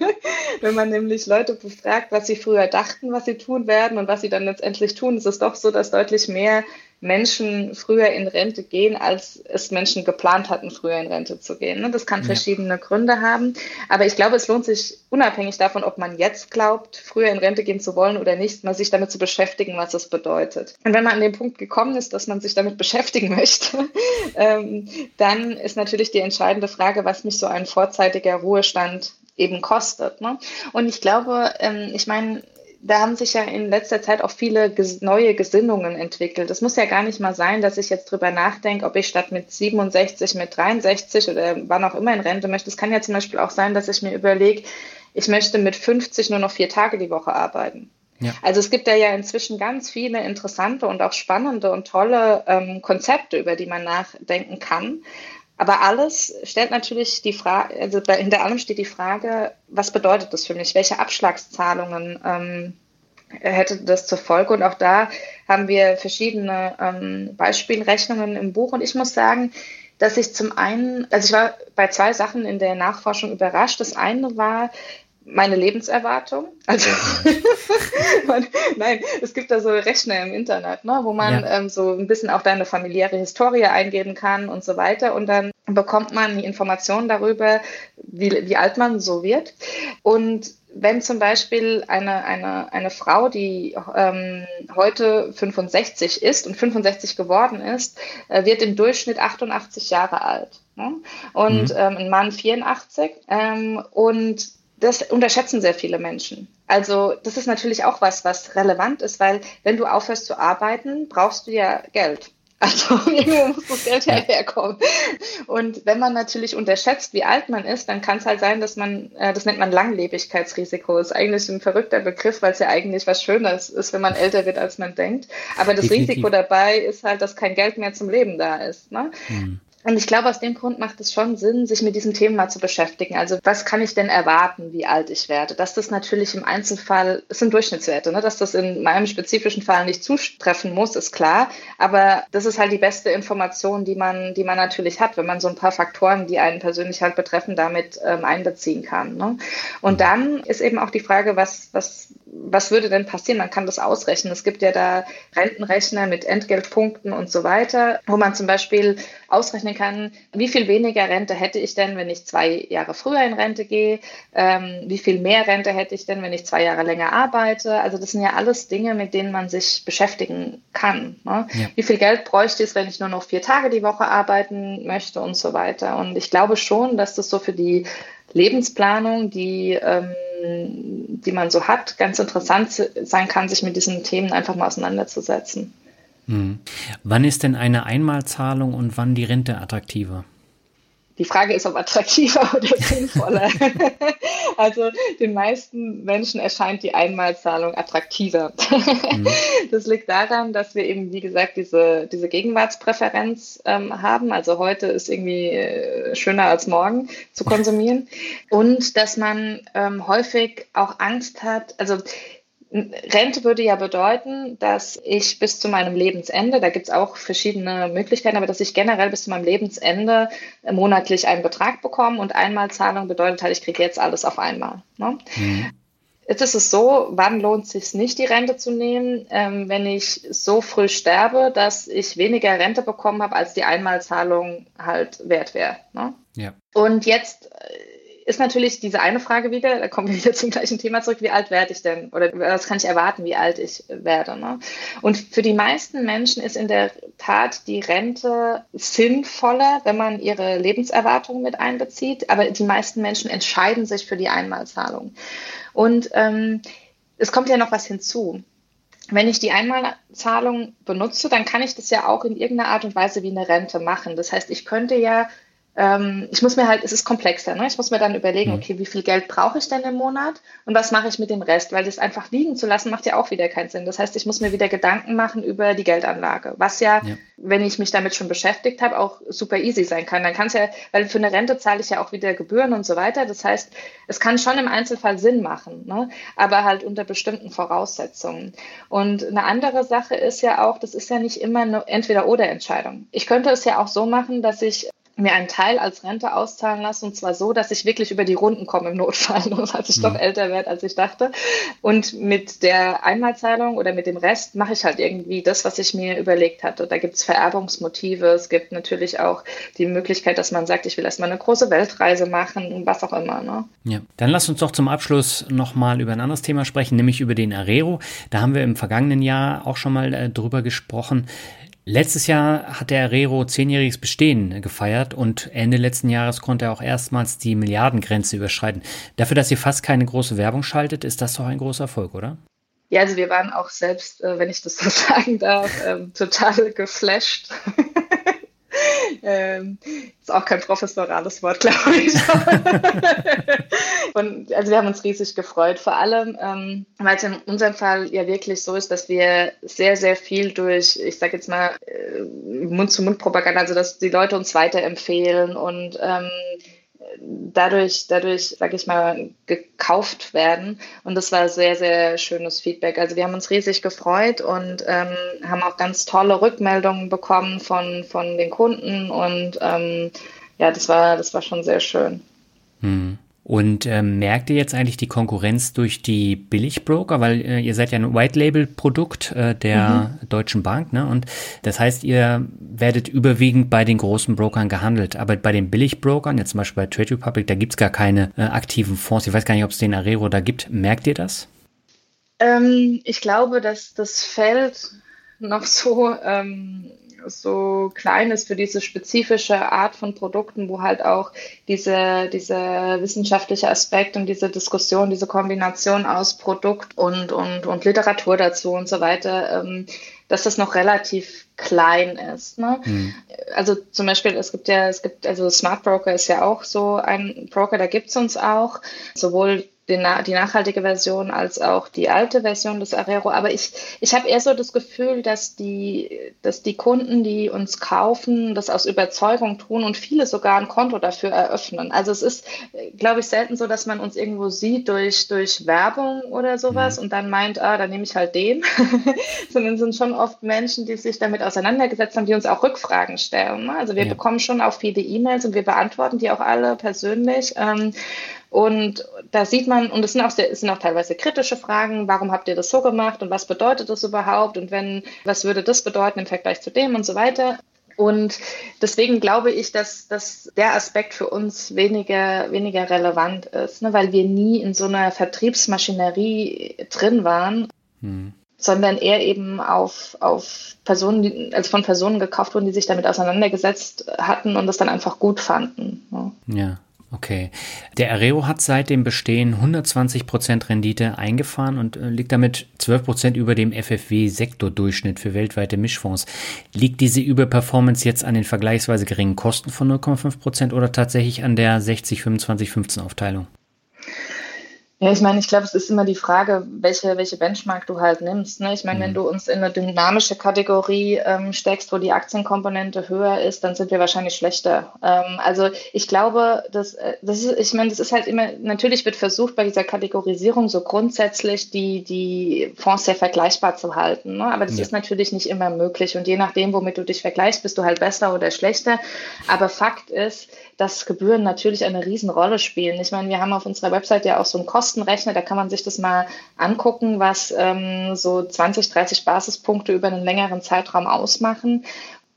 wenn man nämlich Leute befragt, was sie früher dachten, was sie tun werden und was sie dann letztendlich tun, ist es doch so, dass deutlich mehr Menschen früher in Rente gehen, als es Menschen geplant hatten, früher in Rente zu gehen. Ne? Das kann verschiedene ja. Gründe haben. Aber ich glaube, es lohnt sich unabhängig davon, ob man jetzt glaubt, früher in Rente gehen zu wollen oder nicht, mal sich damit zu beschäftigen, was das bedeutet. Und wenn man an den Punkt gekommen ist, dass man sich damit beschäftigen möchte, ähm, dann ist natürlich die entscheidende Frage, was mich so ein vorzeitiger Ruhestand eben kostet. Ne? Und ich glaube, ähm, ich meine, da haben sich ja in letzter Zeit auch viele neue Gesinnungen entwickelt. Es muss ja gar nicht mal sein, dass ich jetzt drüber nachdenke, ob ich statt mit 67, mit 63 oder wann auch immer in Rente möchte. Es kann ja zum Beispiel auch sein, dass ich mir überlege, ich möchte mit 50 nur noch vier Tage die Woche arbeiten. Ja. Also es gibt da ja inzwischen ganz viele interessante und auch spannende und tolle ähm, Konzepte, über die man nachdenken kann. Aber alles stellt natürlich die Frage, also hinter allem steht die Frage, was bedeutet das für mich? Welche Abschlagszahlungen ähm, hätte das zur Folge? Und auch da haben wir verschiedene ähm, Beispielrechnungen im Buch. Und ich muss sagen, dass ich zum einen, also ich war bei zwei Sachen in der Nachforschung überrascht. Das eine war, meine Lebenserwartung. Also man, nein, es gibt da so Rechner im Internet, ne, wo man ja. ähm, so ein bisschen auch deine familiäre Historie eingeben kann und so weiter. Und dann bekommt man die Informationen darüber, wie, wie alt man so wird. Und wenn zum Beispiel eine, eine, eine Frau, die ähm, heute 65 ist und 65 geworden ist, äh, wird im Durchschnitt 88 Jahre alt. Ne? Und mhm. ähm, ein Mann 84. Ähm, und das unterschätzen sehr viele Menschen. Also das ist natürlich auch was, was relevant ist, weil wenn du aufhörst zu arbeiten, brauchst du ja Geld. Also irgendwo muss das Geld herkommen. Und wenn man natürlich unterschätzt, wie alt man ist, dann kann es halt sein, dass man, äh, das nennt man Langlebigkeitsrisiko. Ist eigentlich ein verrückter Begriff, weil es ja eigentlich was Schönes ist, wenn man älter wird, als man denkt. Aber das Definitiv. Risiko dabei ist halt, dass kein Geld mehr zum Leben da ist. Ne? Mhm. Und ich glaube, aus dem Grund macht es schon Sinn, sich mit diesem Thema zu beschäftigen. Also was kann ich denn erwarten, wie alt ich werde? Dass das natürlich im Einzelfall, es sind Durchschnittswerte, ne? dass das in meinem spezifischen Fall nicht zutreffen muss, ist klar. Aber das ist halt die beste Information, die man, die man natürlich hat, wenn man so ein paar Faktoren, die einen persönlich halt betreffen, damit ähm, einbeziehen kann. Ne? Und dann ist eben auch die Frage, was, was, was würde denn passieren? Man kann das ausrechnen. Es gibt ja da Rentenrechner mit Entgeltpunkten und so weiter, wo man zum Beispiel ausrechnen kann, wie viel weniger Rente hätte ich denn, wenn ich zwei Jahre früher in Rente gehe, ähm, wie viel mehr Rente hätte ich denn, wenn ich zwei Jahre länger arbeite. Also das sind ja alles Dinge, mit denen man sich beschäftigen kann. Ne? Ja. Wie viel Geld bräuchte es, wenn ich nur noch vier Tage die Woche arbeiten möchte und so weiter. Und ich glaube schon, dass das so für die Lebensplanung, die, ähm, die man so hat, ganz interessant sein kann, sich mit diesen Themen einfach mal auseinanderzusetzen. Hm. Wann ist denn eine Einmalzahlung und wann die Rente attraktiver? Die Frage ist, ob attraktiver oder sinnvoller. also den meisten Menschen erscheint die Einmalzahlung attraktiver. Mhm. Das liegt daran, dass wir eben, wie gesagt, diese, diese Gegenwartspräferenz ähm, haben. Also heute ist irgendwie äh, schöner als morgen zu konsumieren. Und dass man ähm, häufig auch Angst hat, also Rente würde ja bedeuten, dass ich bis zu meinem Lebensende, da gibt es auch verschiedene Möglichkeiten, aber dass ich generell bis zu meinem Lebensende monatlich einen Betrag bekomme und Einmalzahlung bedeutet halt, ich kriege jetzt alles auf einmal. Ne? Mhm. Jetzt ist es so, wann lohnt es sich nicht, die Rente zu nehmen, ähm, wenn ich so früh sterbe, dass ich weniger Rente bekommen habe, als die Einmalzahlung halt wert wäre. Ne? Ja. Und jetzt ist natürlich diese eine Frage wieder, da kommen wir wieder zum gleichen Thema zurück, wie alt werde ich denn? Oder was kann ich erwarten, wie alt ich werde? Ne? Und für die meisten Menschen ist in der Tat die Rente sinnvoller, wenn man ihre Lebenserwartung mit einbezieht. Aber die meisten Menschen entscheiden sich für die Einmalzahlung. Und ähm, es kommt ja noch was hinzu wenn ich die Einmalzahlung benutze, dann kann ich das ja auch in irgendeiner Art und Weise wie eine Rente machen. Das heißt, ich könnte ja ähm, ich muss mir halt, es ist komplexer, ne? ich muss mir dann überlegen, mhm. okay, wie viel Geld brauche ich denn im Monat und was mache ich mit dem Rest, weil das einfach liegen zu lassen, macht ja auch wieder keinen Sinn. Das heißt, ich muss mir wieder Gedanken machen über die Geldanlage, was ja, ja. wenn ich mich damit schon beschäftigt habe, auch super easy sein kann. Dann kann es ja, weil für eine Rente zahle ich ja auch wieder Gebühren und so weiter. Das heißt, es kann schon im Einzelfall Sinn machen, ne? aber halt unter bestimmten Voraussetzungen. Und eine andere Sache ist ja auch, das ist ja nicht immer eine Entweder-Oder-Entscheidung. Ich könnte es ja auch so machen, dass ich mir einen Teil als Rente auszahlen lasse und zwar so, dass ich wirklich über die Runden komme im Notfall, dass ich mhm. doch älter werde, als ich dachte. Und mit der Einmalzahlung oder mit dem Rest mache ich halt irgendwie das, was ich mir überlegt hatte. Da gibt es Vererbungsmotive, es gibt natürlich auch die Möglichkeit, dass man sagt, ich will erstmal eine große Weltreise machen, was auch immer. Ne? Ja, dann lass uns doch zum Abschluss nochmal über ein anderes Thema sprechen, nämlich über den Arero. Da haben wir im vergangenen Jahr auch schon mal äh, drüber gesprochen. Letztes Jahr hat der Herrero zehnjähriges Bestehen gefeiert und Ende letzten Jahres konnte er auch erstmals die Milliardengrenze überschreiten. Dafür, dass ihr fast keine große Werbung schaltet, ist das doch ein großer Erfolg, oder? Ja, also wir waren auch selbst, äh, wenn ich das so sagen darf, ähm, total geflasht ähm, ist auch kein professorales Wort, glaube ich. und also wir haben uns riesig gefreut, vor allem, ähm, weil es in unserem Fall ja wirklich so ist, dass wir sehr, sehr viel durch, ich sage jetzt mal, äh, Mund-zu-Mund-Propaganda, also dass die Leute uns weiterempfehlen und ähm, dadurch, dadurch, sag ich mal, gekauft werden. Und das war sehr, sehr schönes Feedback. Also wir haben uns riesig gefreut und ähm, haben auch ganz tolle Rückmeldungen bekommen von, von den Kunden und ähm, ja, das war, das war schon sehr schön. Hm. Und äh, merkt ihr jetzt eigentlich die Konkurrenz durch die Billigbroker? Weil äh, ihr seid ja ein White-Label-Produkt äh, der mhm. Deutschen Bank, ne? Und das heißt, ihr werdet überwiegend bei den großen Brokern gehandelt. Aber bei den Billigbrokern, jetzt zum Beispiel bei Trade Republic, da gibt's gar keine äh, aktiven Fonds. Ich weiß gar nicht, ob es den Arero da gibt. Merkt ihr das? Ähm, ich glaube, dass das Feld noch so ähm, so klein ist für diese spezifische Art von Produkten, wo halt auch diese, dieser wissenschaftliche Aspekt und diese Diskussion, diese Kombination aus Produkt und, und, und Literatur dazu und so weiter, ähm, dass das noch relativ klein ist. Ne? Mhm. Also zum Beispiel, es gibt ja, es gibt, also Smart Broker ist ja auch so ein Broker, da gibt es uns auch, sowohl die, nachhaltige Version als auch die alte Version des Arero. Aber ich, ich habe eher so das Gefühl, dass die, dass die Kunden, die uns kaufen, das aus Überzeugung tun und viele sogar ein Konto dafür eröffnen. Also es ist, glaube ich, selten so, dass man uns irgendwo sieht durch, durch Werbung oder sowas mhm. und dann meint, ah, dann nehme ich halt den. Sondern es sind schon oft Menschen, die sich damit auseinandergesetzt haben, die uns auch Rückfragen stellen. Ne? Also wir ja. bekommen schon auch viele E-Mails und wir beantworten die auch alle persönlich. Ähm, und da sieht man, und es sind auch, sehr, sind auch teilweise kritische Fragen, warum habt ihr das so gemacht und was bedeutet das überhaupt und wenn, was würde das bedeuten im Vergleich zu dem und so weiter. Und deswegen glaube ich, dass, dass der Aspekt für uns weniger, weniger relevant ist, ne, weil wir nie in so einer Vertriebsmaschinerie drin waren. Hm sondern eher eben auf, auf Personen, die, also von Personen gekauft wurden, die sich damit auseinandergesetzt hatten und das dann einfach gut fanden. Ja. ja. Okay. Der Areo hat seit dem Bestehen 120% Rendite eingefahren und äh, liegt damit 12% über dem FFW-Sektordurchschnitt für weltweite Mischfonds. Liegt diese Überperformance jetzt an den vergleichsweise geringen Kosten von 0,5% oder tatsächlich an der 60-25-15 Aufteilung? Ja, ich meine, ich glaube, es ist immer die Frage, welche, welche Benchmark du halt nimmst. Ne? Ich meine, mhm. wenn du uns in eine dynamische Kategorie ähm, steckst, wo die Aktienkomponente höher ist, dann sind wir wahrscheinlich schlechter. Ähm, also ich glaube, dass, äh, das ist, ich meine, das ist halt immer, natürlich wird versucht, bei dieser Kategorisierung so grundsätzlich die, die Fonds sehr vergleichbar zu halten. Ne? Aber das ja. ist natürlich nicht immer möglich. Und je nachdem, womit du dich vergleichst, bist du halt besser oder schlechter. Aber Fakt ist, dass Gebühren natürlich eine Riesenrolle spielen. Ich meine, wir haben auf unserer Website ja auch so einen Kostenrechner, da kann man sich das mal angucken, was ähm, so 20, 30 Basispunkte über einen längeren Zeitraum ausmachen.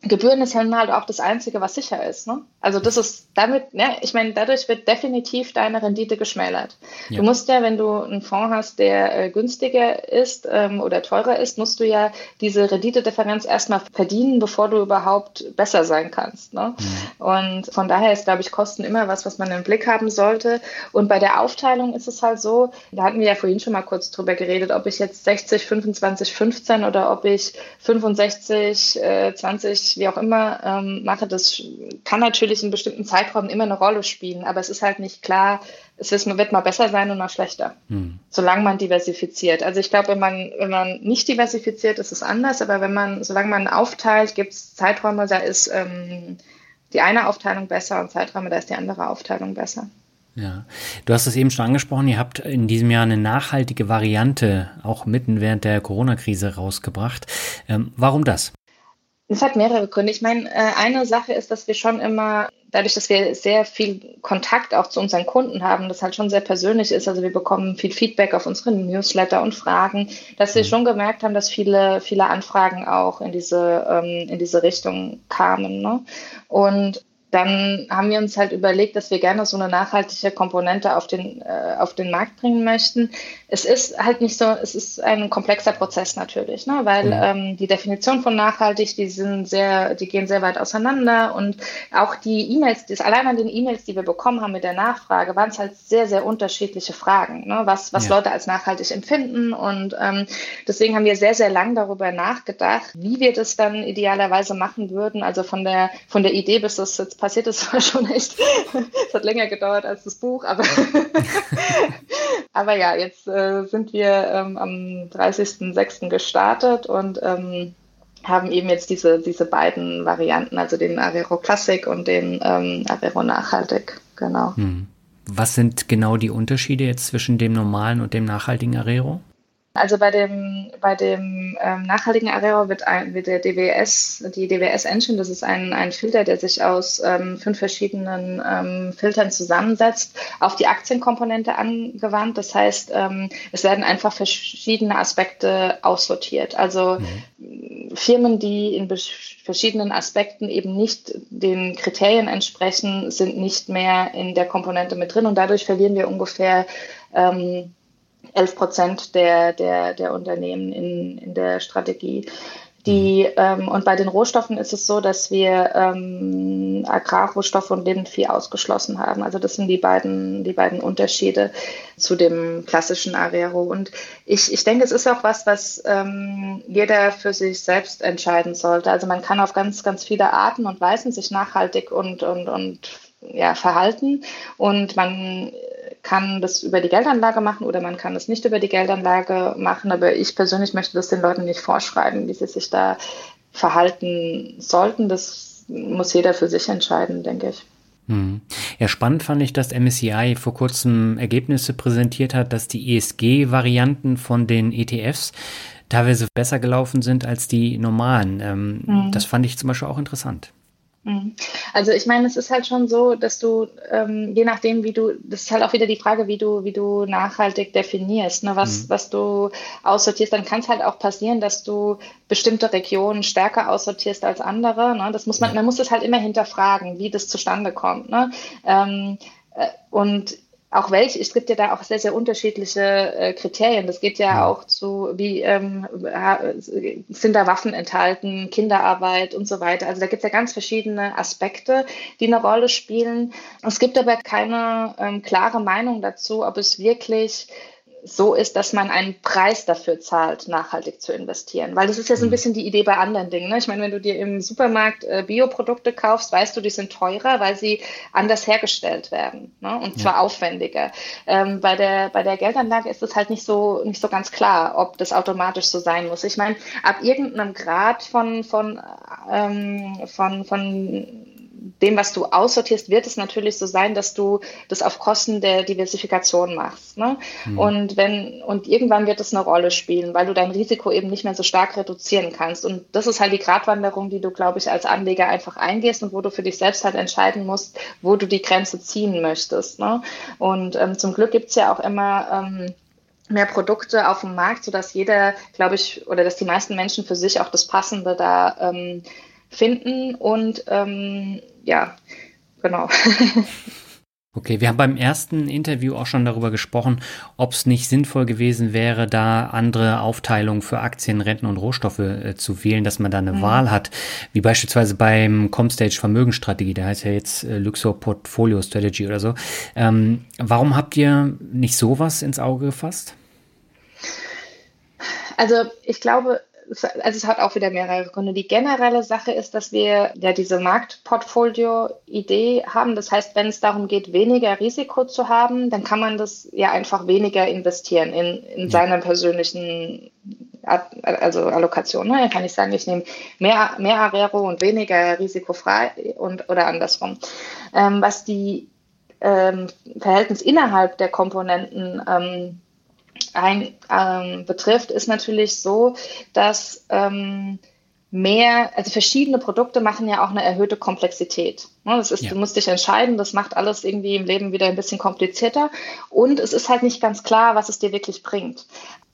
Gebühren ist halt auch das Einzige, was sicher ist. Ne? Also das ist damit, ne, ich meine, dadurch wird definitiv deine Rendite geschmälert. Ja. Du musst ja, wenn du einen Fonds hast, der äh, günstiger ist ähm, oder teurer ist, musst du ja diese Renditedifferenz erstmal verdienen, bevor du überhaupt besser sein kannst. Ne? Mhm. Und von daher ist, glaube ich, Kosten immer was, was man im Blick haben sollte. Und bei der Aufteilung ist es halt so, da hatten wir ja vorhin schon mal kurz drüber geredet, ob ich jetzt 60, 25, 15 oder ob ich 65, äh, 20 wie auch immer ähm, mache, das kann natürlich in bestimmten Zeiträumen immer eine Rolle spielen, aber es ist halt nicht klar, es wird mal besser sein und mal schlechter, hm. solange man diversifiziert. Also ich glaube, wenn man, wenn man nicht diversifiziert, ist es anders, aber wenn man, solange man aufteilt, gibt es Zeiträume, da ist ähm, die eine Aufteilung besser und Zeiträume, da ist die andere Aufteilung besser. Ja, du hast es eben schon angesprochen, ihr habt in diesem Jahr eine nachhaltige Variante auch mitten während der Corona-Krise rausgebracht. Ähm, warum das? Es hat mehrere Gründe. Ich meine, äh, eine Sache ist, dass wir schon immer dadurch, dass wir sehr viel Kontakt auch zu unseren Kunden haben, das halt schon sehr persönlich ist, also wir bekommen viel Feedback auf unseren Newsletter und Fragen, dass wir mhm. schon gemerkt haben, dass viele, viele Anfragen auch in diese, ähm, in diese Richtung kamen. Ne? Und dann haben wir uns halt überlegt, dass wir gerne so eine nachhaltige Komponente auf den, äh, auf den Markt bringen möchten. Es ist halt nicht so, es ist ein komplexer Prozess natürlich, ne? weil mhm. ähm, die Definition von nachhaltig, die sind sehr, die gehen sehr weit auseinander und auch die E-Mails, das allein an den E-Mails, die wir bekommen haben mit der Nachfrage, waren es halt sehr, sehr unterschiedliche Fragen, ne? was, was ja. Leute als nachhaltig empfinden und ähm, deswegen haben wir sehr, sehr lang darüber nachgedacht, wie wir das dann idealerweise machen würden, also von der, von der Idee bis das jetzt passiert ist, war schon echt, es hat länger gedauert als das Buch, aber, aber ja, jetzt äh, sind wir ähm, am 30.06. gestartet und ähm, haben eben jetzt diese, diese beiden Varianten, also den Arero Classic und den ähm, Arero Nachhaltig, genau. Hm. Was sind genau die Unterschiede jetzt zwischen dem normalen und dem nachhaltigen Arero? Also bei dem, bei dem ähm, nachhaltigen Arero wird, ein, wird der DWS, die DWS Engine, das ist ein, ein Filter, der sich aus ähm, fünf verschiedenen ähm, Filtern zusammensetzt, auf die Aktienkomponente angewandt. Das heißt, ähm, es werden einfach verschiedene Aspekte aussortiert. Also mhm. Firmen, die in verschiedenen Aspekten eben nicht den Kriterien entsprechen, sind nicht mehr in der Komponente mit drin und dadurch verlieren wir ungefähr ähm, 11 Prozent der, der, der Unternehmen in, in der Strategie. Die, ähm, und bei den Rohstoffen ist es so, dass wir ähm, Agrarrohstoffe und Lebendvieh ausgeschlossen haben. Also das sind die beiden, die beiden Unterschiede zu dem klassischen Arero. Und ich, ich denke, es ist auch was, was ähm, jeder für sich selbst entscheiden sollte. Also man kann auf ganz, ganz viele Arten und Weisen sich nachhaltig und, und, und ja, verhalten. Und man kann das über die Geldanlage machen oder man kann es nicht über die Geldanlage machen. Aber ich persönlich möchte das den Leuten nicht vorschreiben, wie sie sich da verhalten sollten. Das muss jeder für sich entscheiden, denke ich. Hm. Ja, spannend fand ich, dass MSCI vor kurzem Ergebnisse präsentiert hat, dass die ESG-Varianten von den ETFs teilweise besser gelaufen sind als die normalen. Ähm, mhm. Das fand ich zum Beispiel auch interessant. Mhm. Also ich meine, es ist halt schon so, dass du, ähm, je nachdem, wie du, das ist halt auch wieder die Frage, wie du, wie du nachhaltig definierst, ne? was, mhm. was du aussortierst, dann kann es halt auch passieren, dass du bestimmte Regionen stärker aussortierst als andere. Ne? Das muss man, man muss das halt immer hinterfragen, wie das zustande kommt. Ne? Ähm, äh, und auch welche, es gibt ja da auch sehr, sehr unterschiedliche äh, Kriterien. Das geht ja, auch zu, wie ähm, sind da Waffen enthalten, Kinderarbeit und so weiter. Also da gibt es ja ganz verschiedene Aspekte, die eine Rolle spielen. Es gibt aber keine ähm, klare Meinung dazu, ob es wirklich so ist, dass man einen Preis dafür zahlt, nachhaltig zu investieren. Weil das ist ja so ein mhm. bisschen die Idee bei anderen Dingen. Ne? Ich meine, wenn du dir im Supermarkt äh, Bioprodukte kaufst, weißt du, die sind teurer, weil sie anders hergestellt werden ne? und zwar ja. aufwendiger. Ähm, bei, der, bei der Geldanlage ist es halt nicht so, nicht so ganz klar, ob das automatisch so sein muss. Ich meine, ab irgendeinem Grad von, von, ähm, von, von dem, was du aussortierst, wird es natürlich so sein, dass du das auf Kosten der Diversifikation machst. Ne? Mhm. Und wenn, und irgendwann wird es eine Rolle spielen, weil du dein Risiko eben nicht mehr so stark reduzieren kannst. Und das ist halt die Gratwanderung, die du, glaube ich, als Anleger einfach eingehst und wo du für dich selbst halt entscheiden musst, wo du die Grenze ziehen möchtest. Ne? Und ähm, zum Glück gibt es ja auch immer ähm, mehr Produkte auf dem Markt, sodass jeder, glaube ich, oder dass die meisten Menschen für sich auch das Passende da ähm, finden und ähm, ja, genau. Okay, wir haben beim ersten Interview auch schon darüber gesprochen, ob es nicht sinnvoll gewesen wäre, da andere Aufteilungen für Aktien, Renten und Rohstoffe äh, zu wählen, dass man da eine mhm. Wahl hat, wie beispielsweise beim Comstage Vermögensstrategie, der heißt ja jetzt äh, Luxor Portfolio Strategy oder so. Ähm, warum habt ihr nicht sowas ins Auge gefasst? Also ich glaube, also es hat auch wieder mehrere Gründe. Die generelle Sache ist, dass wir ja diese Marktportfolio-Idee haben. Das heißt, wenn es darum geht, weniger Risiko zu haben, dann kann man das ja einfach weniger investieren in, in seiner persönlichen also Allokation. Ne? Dann kann ich sagen, ich nehme mehr, mehr Arero und weniger risikofrei und oder andersrum. Ähm, was die ähm, Verhältnis innerhalb der Komponenten ähm, ein, ähm, betrifft, ist natürlich so, dass ähm, mehr, also verschiedene Produkte machen ja auch eine erhöhte Komplexität. Ne, das ist, ja. du musst dich entscheiden, das macht alles irgendwie im Leben wieder ein bisschen komplizierter und es ist halt nicht ganz klar, was es dir wirklich bringt.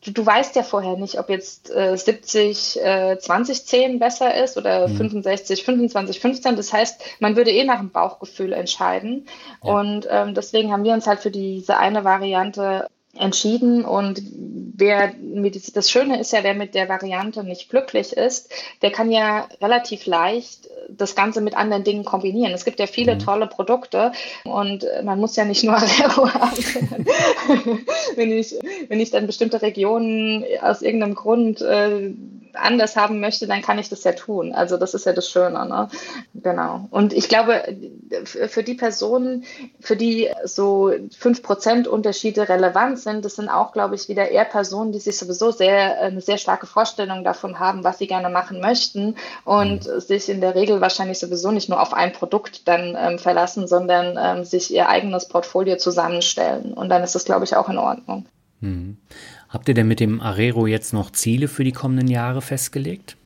Du, du weißt ja vorher nicht, ob jetzt äh, 70, äh, 20, 10 besser ist oder mhm. 65, 25, 15. Das heißt, man würde eh nach dem Bauchgefühl entscheiden. Ja. Und ähm, deswegen haben wir uns halt für diese eine Variante entschieden und wer mit, das Schöne ist ja, wer mit der Variante nicht glücklich ist, der kann ja relativ leicht das Ganze mit anderen Dingen kombinieren. Es gibt ja viele mhm. tolle Produkte und man muss ja nicht nur Arero haben. wenn, ich, wenn ich dann bestimmte Regionen aus irgendeinem Grund äh, anders haben möchte, dann kann ich das ja tun. Also das ist ja das Schöne. Ne? Genau. Und ich glaube, für die Personen, für die so 5% Unterschiede relevant sind, das sind auch, glaube ich, wieder eher Personen, die sich sowieso sehr, eine sehr starke Vorstellung davon haben, was sie gerne machen möchten und mhm. sich in der Regel wahrscheinlich sowieso nicht nur auf ein Produkt dann ähm, verlassen, sondern ähm, sich ihr eigenes Portfolio zusammenstellen. Und dann ist das, glaube ich, auch in Ordnung. Mhm. Habt ihr denn mit dem Arero jetzt noch Ziele für die kommenden Jahre festgelegt?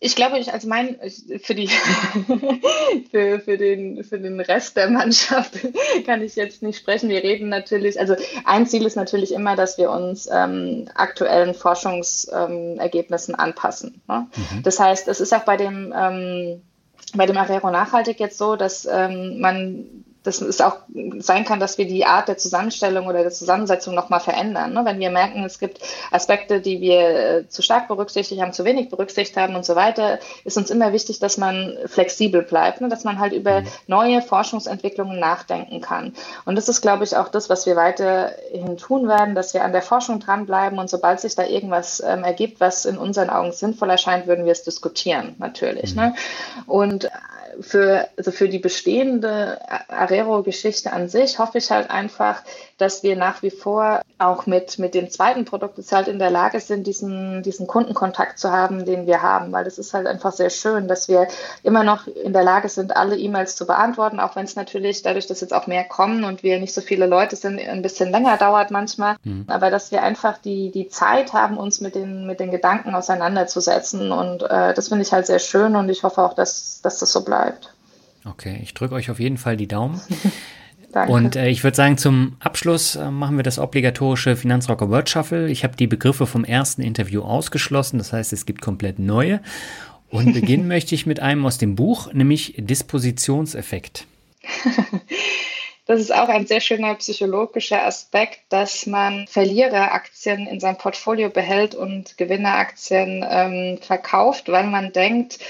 Ich glaube, ich, also mein, für die, für, für den, für den Rest der Mannschaft kann ich jetzt nicht sprechen. Wir reden natürlich, also ein Ziel ist natürlich immer, dass wir uns ähm, aktuellen Forschungsergebnissen ähm, anpassen. Ne? Mhm. Das heißt, es ist auch bei dem, ähm, bei dem Arero Nachhaltig jetzt so, dass ähm, man dass es auch sein kann, dass wir die Art der Zusammenstellung oder der Zusammensetzung nochmal verändern. Ne? Wenn wir merken, es gibt Aspekte, die wir äh, zu stark berücksichtigt haben, zu wenig berücksichtigt haben und so weiter, ist uns immer wichtig, dass man flexibel bleibt, ne? dass man halt über mhm. neue Forschungsentwicklungen nachdenken kann. Und das ist, glaube ich, auch das, was wir weiterhin tun werden, dass wir an der Forschung dranbleiben und sobald sich da irgendwas ähm, ergibt, was in unseren Augen sinnvoll erscheint, würden wir es diskutieren, natürlich. Mhm. Ne? Und für, also für die bestehende Arero-Geschichte an sich hoffe ich halt einfach, dass wir nach wie vor auch mit, mit dem zweiten Produkt jetzt halt in der Lage sind, diesen, diesen Kundenkontakt zu haben, den wir haben, weil das ist halt einfach sehr schön, dass wir immer noch in der Lage sind, alle E-Mails zu beantworten, auch wenn es natürlich dadurch, dass jetzt auch mehr kommen und wir nicht so viele Leute sind, ein bisschen länger dauert manchmal, mhm. aber dass wir einfach die, die Zeit haben, uns mit den, mit den Gedanken auseinanderzusetzen und äh, das finde ich halt sehr schön und ich hoffe auch, dass, dass das so bleibt. Okay, ich drücke euch auf jeden Fall die Daumen. Danke. Und äh, ich würde sagen, zum Abschluss äh, machen wir das obligatorische Finanzrocker Word Shuffle. Ich habe die Begriffe vom ersten Interview ausgeschlossen, das heißt, es gibt komplett neue. Und beginnen möchte ich mit einem aus dem Buch, nämlich Dispositionseffekt. Das ist auch ein sehr schöner psychologischer Aspekt, dass man Verliereraktien in seinem Portfolio behält und Gewinneraktien ähm, verkauft, weil man denkt,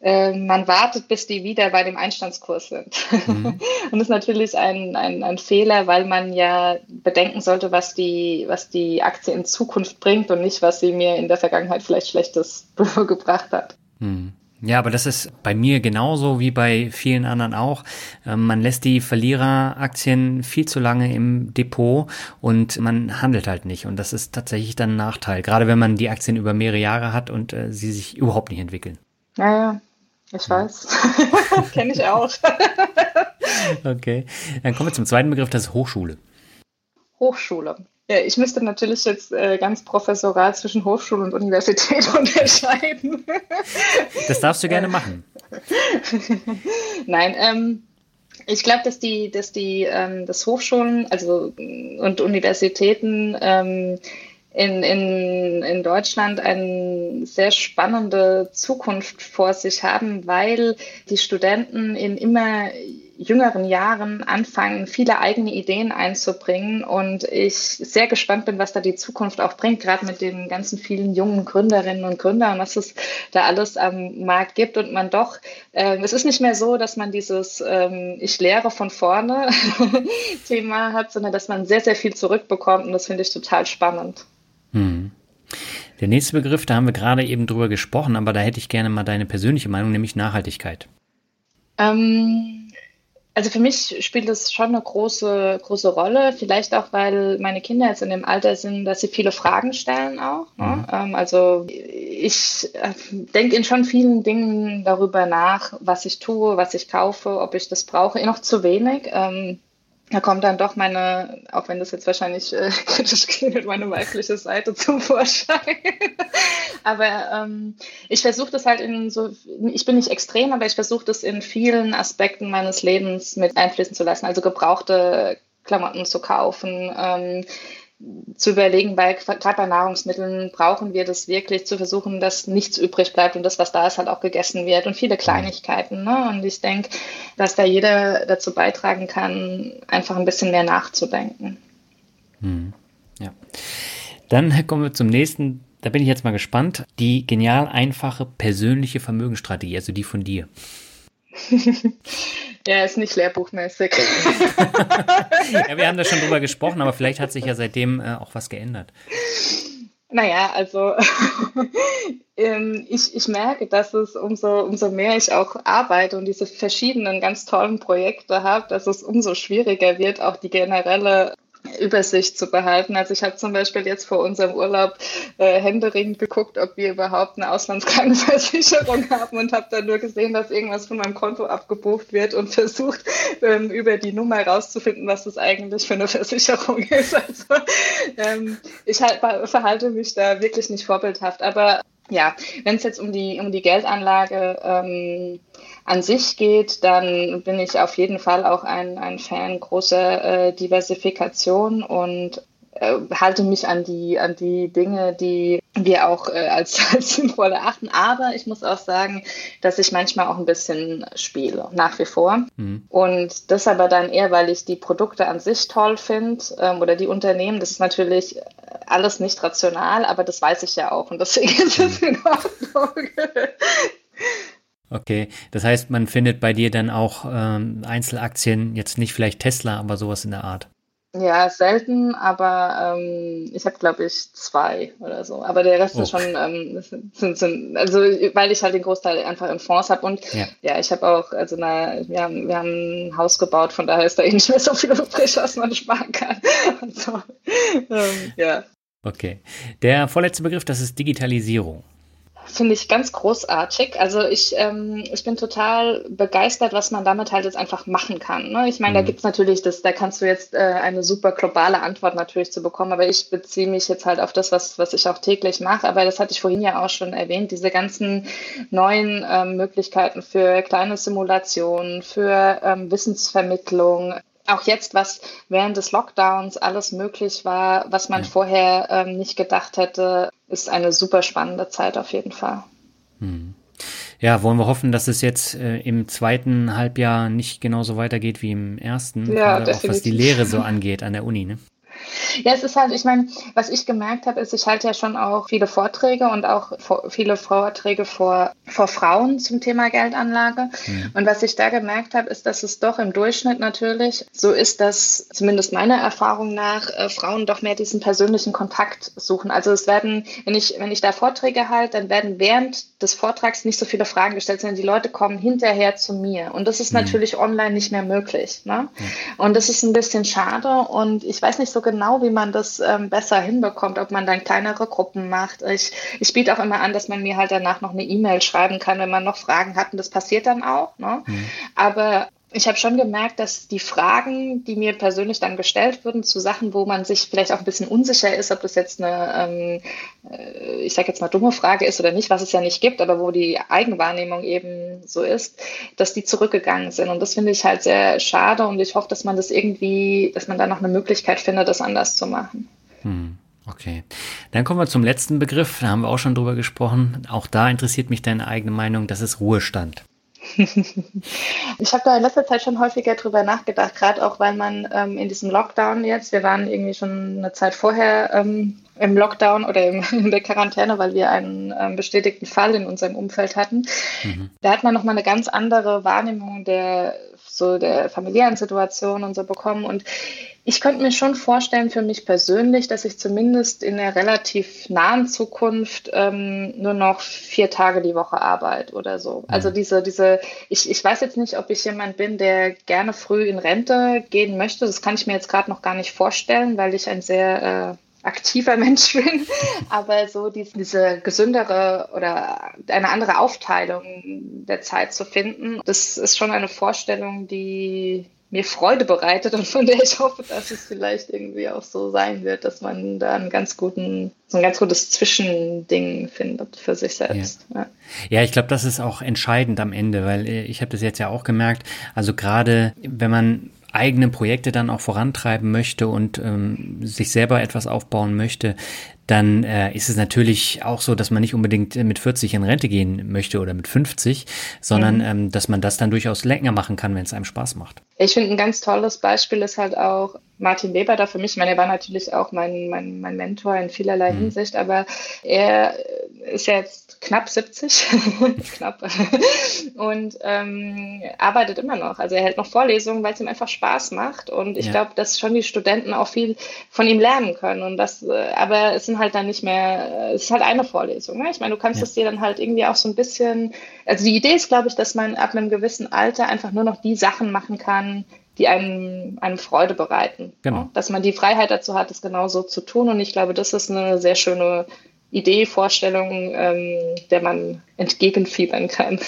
man wartet, bis die wieder bei dem Einstandskurs sind. Mhm. Und das ist natürlich ein, ein, ein, Fehler, weil man ja bedenken sollte, was die, was die Aktie in Zukunft bringt und nicht, was sie mir in der Vergangenheit vielleicht Schlechtes gebracht hat. Mhm. Ja, aber das ist bei mir genauso wie bei vielen anderen auch. Ähm, man lässt die Verliereraktien viel zu lange im Depot und man handelt halt nicht. Und das ist tatsächlich dann ein Nachteil, gerade wenn man die Aktien über mehrere Jahre hat und äh, sie sich überhaupt nicht entwickeln. Ja, ja. Ich weiß. Kenne ich auch. okay. Dann kommen wir zum zweiten Begriff, das ist Hochschule. Hochschule. Ja, ich müsste natürlich jetzt äh, ganz professoral zwischen Hochschule und Universität unterscheiden. das darfst du gerne machen. Nein, ähm, ich glaube, dass die, dass die, ähm, dass Hochschulen, also und Universitäten ähm, in, in, in Deutschland eine sehr spannende Zukunft vor sich haben, weil die Studenten in immer jüngeren Jahren anfangen, viele eigene Ideen einzubringen. Und ich sehr gespannt bin, was da die Zukunft auch bringt, gerade mit den ganzen vielen jungen Gründerinnen und Gründern, was es da alles am Markt gibt. Und man doch, äh, es ist nicht mehr so, dass man dieses ähm, Ich lehre von vorne Thema hat, sondern dass man sehr, sehr viel zurückbekommt. Und das finde ich total spannend. Hm. Der nächste Begriff, da haben wir gerade eben drüber gesprochen, aber da hätte ich gerne mal deine persönliche Meinung, nämlich Nachhaltigkeit. Ähm, also für mich spielt es schon eine große, große Rolle. Vielleicht auch, weil meine Kinder jetzt in dem Alter sind, dass sie viele Fragen stellen auch. Ne? Mhm. Ähm, also ich äh, denke in schon vielen Dingen darüber nach, was ich tue, was ich kaufe, ob ich das brauche. Noch zu wenig. Ähm, da kommt dann doch meine, auch wenn das jetzt wahrscheinlich äh, kritisch klingt, meine weibliche Seite zum Vorschein. aber ähm, ich versuche das halt in so, ich bin nicht extrem, aber ich versuche das in vielen Aspekten meines Lebens mit einfließen zu lassen. Also gebrauchte Klamotten zu kaufen, ähm, zu überlegen, weil gerade bei Nahrungsmitteln brauchen wir das wirklich, zu versuchen, dass nichts übrig bleibt und das, was da ist, halt auch gegessen wird und viele Kleinigkeiten. Ne? Und ich denke, dass da jeder dazu beitragen kann, einfach ein bisschen mehr nachzudenken. Hm. Ja. Dann kommen wir zum nächsten. Da bin ich jetzt mal gespannt. Die genial einfache persönliche Vermögensstrategie, also die von dir. ja, ist nicht lehrbuchmäßig. ja, wir haben da schon drüber gesprochen, aber vielleicht hat sich ja seitdem äh, auch was geändert. Naja, also ähm, ich, ich merke, dass es umso, umso mehr ich auch arbeite und diese verschiedenen ganz tollen Projekte habe, dass es umso schwieriger wird, auch die generelle Übersicht zu behalten. Also ich habe zum Beispiel jetzt vor unserem Urlaub äh, händeringend geguckt, ob wir überhaupt eine Auslandskrankenversicherung haben und habe dann nur gesehen, dass irgendwas von meinem Konto abgebucht wird und versucht, ähm, über die Nummer rauszufinden, was das eigentlich für eine Versicherung ist. Also ähm, ich halt, verhalte mich da wirklich nicht vorbildhaft. Aber ja, wenn es jetzt um die, um die Geldanlage ähm, an sich geht, dann bin ich auf jeden Fall auch ein, ein Fan großer äh, Diversifikation und äh, halte mich an die, an die Dinge, die wir auch äh, als, als sinnvoll erachten. Aber ich muss auch sagen, dass ich manchmal auch ein bisschen spiele, nach wie vor. Mhm. Und das aber dann eher, weil ich die Produkte an sich toll finde ähm, oder die Unternehmen. Das ist natürlich alles nicht rational, aber das weiß ich ja auch und deswegen ist es in Ordnung. Okay, das heißt, man findet bei dir dann auch ähm, Einzelaktien, jetzt nicht vielleicht Tesla, aber sowas in der Art. Ja, selten, aber ähm, ich habe, glaube ich, zwei oder so. Aber der Rest oh. ist schon, ähm, sind, sind, also weil ich halt den Großteil einfach in Fonds habe. Und ja, ja ich habe auch, also na, wir, haben, wir haben ein Haus gebaut, von daher ist da eh nicht mehr so viel übrig, was man sparen kann. So, ähm, ja. Okay. Der vorletzte Begriff, das ist Digitalisierung finde ich ganz großartig. Also ich, ähm, ich bin total begeistert, was man damit halt jetzt einfach machen kann. Ne? Ich meine, mhm. da gibt es natürlich, das, da kannst du jetzt äh, eine super globale Antwort natürlich zu bekommen, aber ich beziehe mich jetzt halt auf das, was, was ich auch täglich mache. Aber das hatte ich vorhin ja auch schon erwähnt, diese ganzen neuen ähm, Möglichkeiten für kleine Simulationen, für ähm, Wissensvermittlung, auch jetzt, was während des Lockdowns alles möglich war, was man vorher ähm, nicht gedacht hätte, ist eine super spannende Zeit auf jeden Fall. Hm. Ja, wollen wir hoffen, dass es jetzt äh, im zweiten Halbjahr nicht genauso weitergeht wie im ersten, ja, auch was die Lehre so angeht an der Uni. Ne? Ja, es ist halt, ich meine, was ich gemerkt habe, ist, ich halte ja schon auch viele Vorträge und auch viele Vorträge vor, vor Frauen zum Thema Geldanlage. Mhm. Und was ich da gemerkt habe, ist, dass es doch im Durchschnitt natürlich so ist, dass zumindest meiner Erfahrung nach äh, Frauen doch mehr diesen persönlichen Kontakt suchen. Also es werden, wenn ich, wenn ich da Vorträge halte, dann werden während des Vortrags nicht so viele Fragen gestellt, sondern die Leute kommen hinterher zu mir. Und das ist mhm. natürlich online nicht mehr möglich. Ne? Mhm. Und das ist ein bisschen schade. Und ich weiß nicht so genau, wie man das ähm, besser hinbekommt, ob man dann kleinere Gruppen macht. Ich, ich biete auch immer an, dass man mir halt danach noch eine E-Mail schreiben kann, wenn man noch Fragen hat. Und das passiert dann auch. Ne? Mhm. Aber ich habe schon gemerkt, dass die Fragen, die mir persönlich dann gestellt wurden, zu Sachen, wo man sich vielleicht auch ein bisschen unsicher ist, ob das jetzt eine, ähm, äh, ich sage jetzt mal dumme Frage ist oder nicht, was es ja nicht gibt, aber wo die Eigenwahrnehmung eben so ist, dass die zurückgegangen sind. Und das finde ich halt sehr schade und ich hoffe, dass man das irgendwie, dass man da noch eine Möglichkeit findet, das anders zu machen. Hm. Okay, dann kommen wir zum letzten Begriff, da haben wir auch schon drüber gesprochen. Auch da interessiert mich deine eigene Meinung, das ist Ruhestand. ich habe da in letzter Zeit schon häufiger drüber nachgedacht, gerade auch weil man ähm, in diesem Lockdown jetzt, wir waren irgendwie schon eine Zeit vorher ähm, im Lockdown oder im, in der Quarantäne, weil wir einen ähm, bestätigten Fall in unserem Umfeld hatten. Mhm. Da hat man nochmal eine ganz andere Wahrnehmung der so der familiären Situation und so bekommen. Und ich könnte mir schon vorstellen für mich persönlich, dass ich zumindest in der relativ nahen Zukunft ähm, nur noch vier Tage die Woche arbeite oder so. Also mhm. diese, diese, ich, ich weiß jetzt nicht, ob ich jemand bin, der gerne früh in Rente gehen möchte. Das kann ich mir jetzt gerade noch gar nicht vorstellen, weil ich ein sehr äh, aktiver Mensch bin, aber so diese, diese gesündere oder eine andere Aufteilung der Zeit zu finden, das ist schon eine Vorstellung, die mir Freude bereitet und von der ich hoffe, dass es vielleicht irgendwie auch so sein wird, dass man da einen ganz guten, so ein ganz gutes Zwischending findet für sich selbst. Ja, ja. ich glaube, das ist auch entscheidend am Ende, weil äh, ich habe das jetzt ja auch gemerkt, also gerade wenn man eigene Projekte dann auch vorantreiben möchte und ähm, sich selber etwas aufbauen möchte, dann äh, ist es natürlich auch so, dass man nicht unbedingt mit 40 in Rente gehen möchte oder mit 50, sondern mhm. ähm, dass man das dann durchaus länger machen kann, wenn es einem Spaß macht. Ich finde, ein ganz tolles Beispiel ist halt auch Martin Weber da für mich. Ich meine, er war natürlich auch mein, mein, mein Mentor in vielerlei mhm. Hinsicht, aber er ist ja jetzt knapp 70, knapp, und ähm, arbeitet immer noch. Also er hält noch Vorlesungen, weil es ihm einfach Spaß macht. Und ich ja. glaube, dass schon die Studenten auch viel von ihm lernen können. Und das, äh, aber es sind halt dann nicht mehr, es ist halt eine Vorlesung. Ne? Ich meine, du kannst es dir dann halt irgendwie auch so ein bisschen, also die Idee ist, glaube ich, dass man ab einem gewissen Alter einfach nur noch die Sachen machen kann, die einem, einem Freude bereiten. Genau. Dass man die Freiheit dazu hat, es genau so zu tun. Und ich glaube, das ist eine sehr schöne Idee, Vorstellung, ähm, der man entgegenfiebern kann.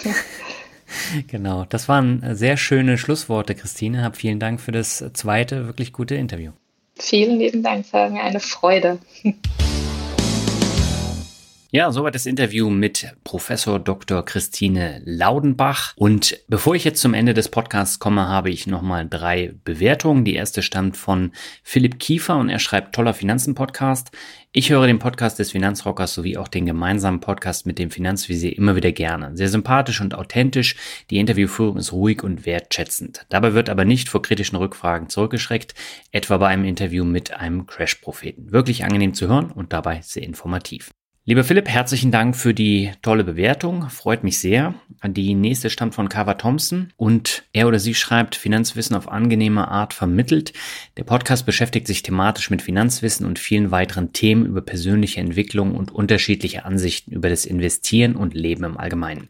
Genau, das waren sehr schöne Schlussworte, Christine. Hab vielen Dank für das zweite wirklich gute Interview. Vielen lieben Dank, es war mir eine Freude. Ja, soweit das Interview mit Professor Dr. Christine Laudenbach. Und bevor ich jetzt zum Ende des Podcasts komme, habe ich nochmal drei Bewertungen. Die erste stammt von Philipp Kiefer und er schreibt toller Finanzen-Podcast. Ich höre den Podcast des Finanzrockers sowie auch den gemeinsamen Podcast mit dem Finanzvisier immer wieder gerne. Sehr sympathisch und authentisch. Die Interviewführung ist ruhig und wertschätzend. Dabei wird aber nicht vor kritischen Rückfragen zurückgeschreckt, etwa bei einem Interview mit einem Crash-Propheten. Wirklich angenehm zu hören und dabei sehr informativ. Lieber Philipp, herzlichen Dank für die tolle Bewertung. Freut mich sehr. Die nächste stammt von Carver Thompson und er oder sie schreibt Finanzwissen auf angenehme Art vermittelt. Der Podcast beschäftigt sich thematisch mit Finanzwissen und vielen weiteren Themen über persönliche Entwicklung und unterschiedliche Ansichten über das Investieren und Leben im Allgemeinen.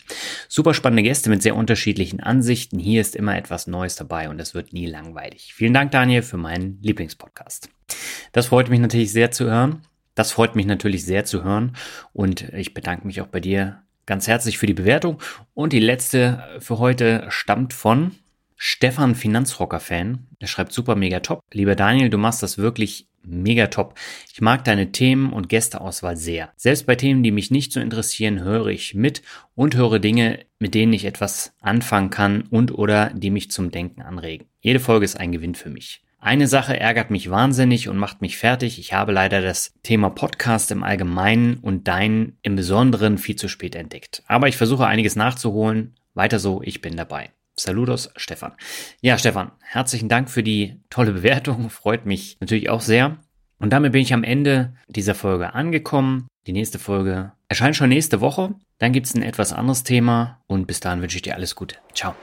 Super spannende Gäste mit sehr unterschiedlichen Ansichten. Hier ist immer etwas Neues dabei und es wird nie langweilig. Vielen Dank, Daniel, für meinen Lieblingspodcast. Das freut mich natürlich sehr zu hören. Das freut mich natürlich sehr zu hören und ich bedanke mich auch bei dir ganz herzlich für die Bewertung. Und die letzte für heute stammt von Stefan Finanzrocker-Fan. Er schreibt super mega top. Lieber Daniel, du machst das wirklich mega top. Ich mag deine Themen und Gästeauswahl sehr. Selbst bei Themen, die mich nicht so interessieren, höre ich mit und höre Dinge, mit denen ich etwas anfangen kann und oder die mich zum Denken anregen. Jede Folge ist ein Gewinn für mich. Eine Sache ärgert mich wahnsinnig und macht mich fertig. Ich habe leider das Thema Podcast im Allgemeinen und dein im Besonderen viel zu spät entdeckt. Aber ich versuche einiges nachzuholen. Weiter so, ich bin dabei. Saludos, Stefan. Ja, Stefan, herzlichen Dank für die tolle Bewertung. Freut mich natürlich auch sehr. Und damit bin ich am Ende dieser Folge angekommen. Die nächste Folge erscheint schon nächste Woche. Dann gibt es ein etwas anderes Thema und bis dahin wünsche ich dir alles Gute. Ciao.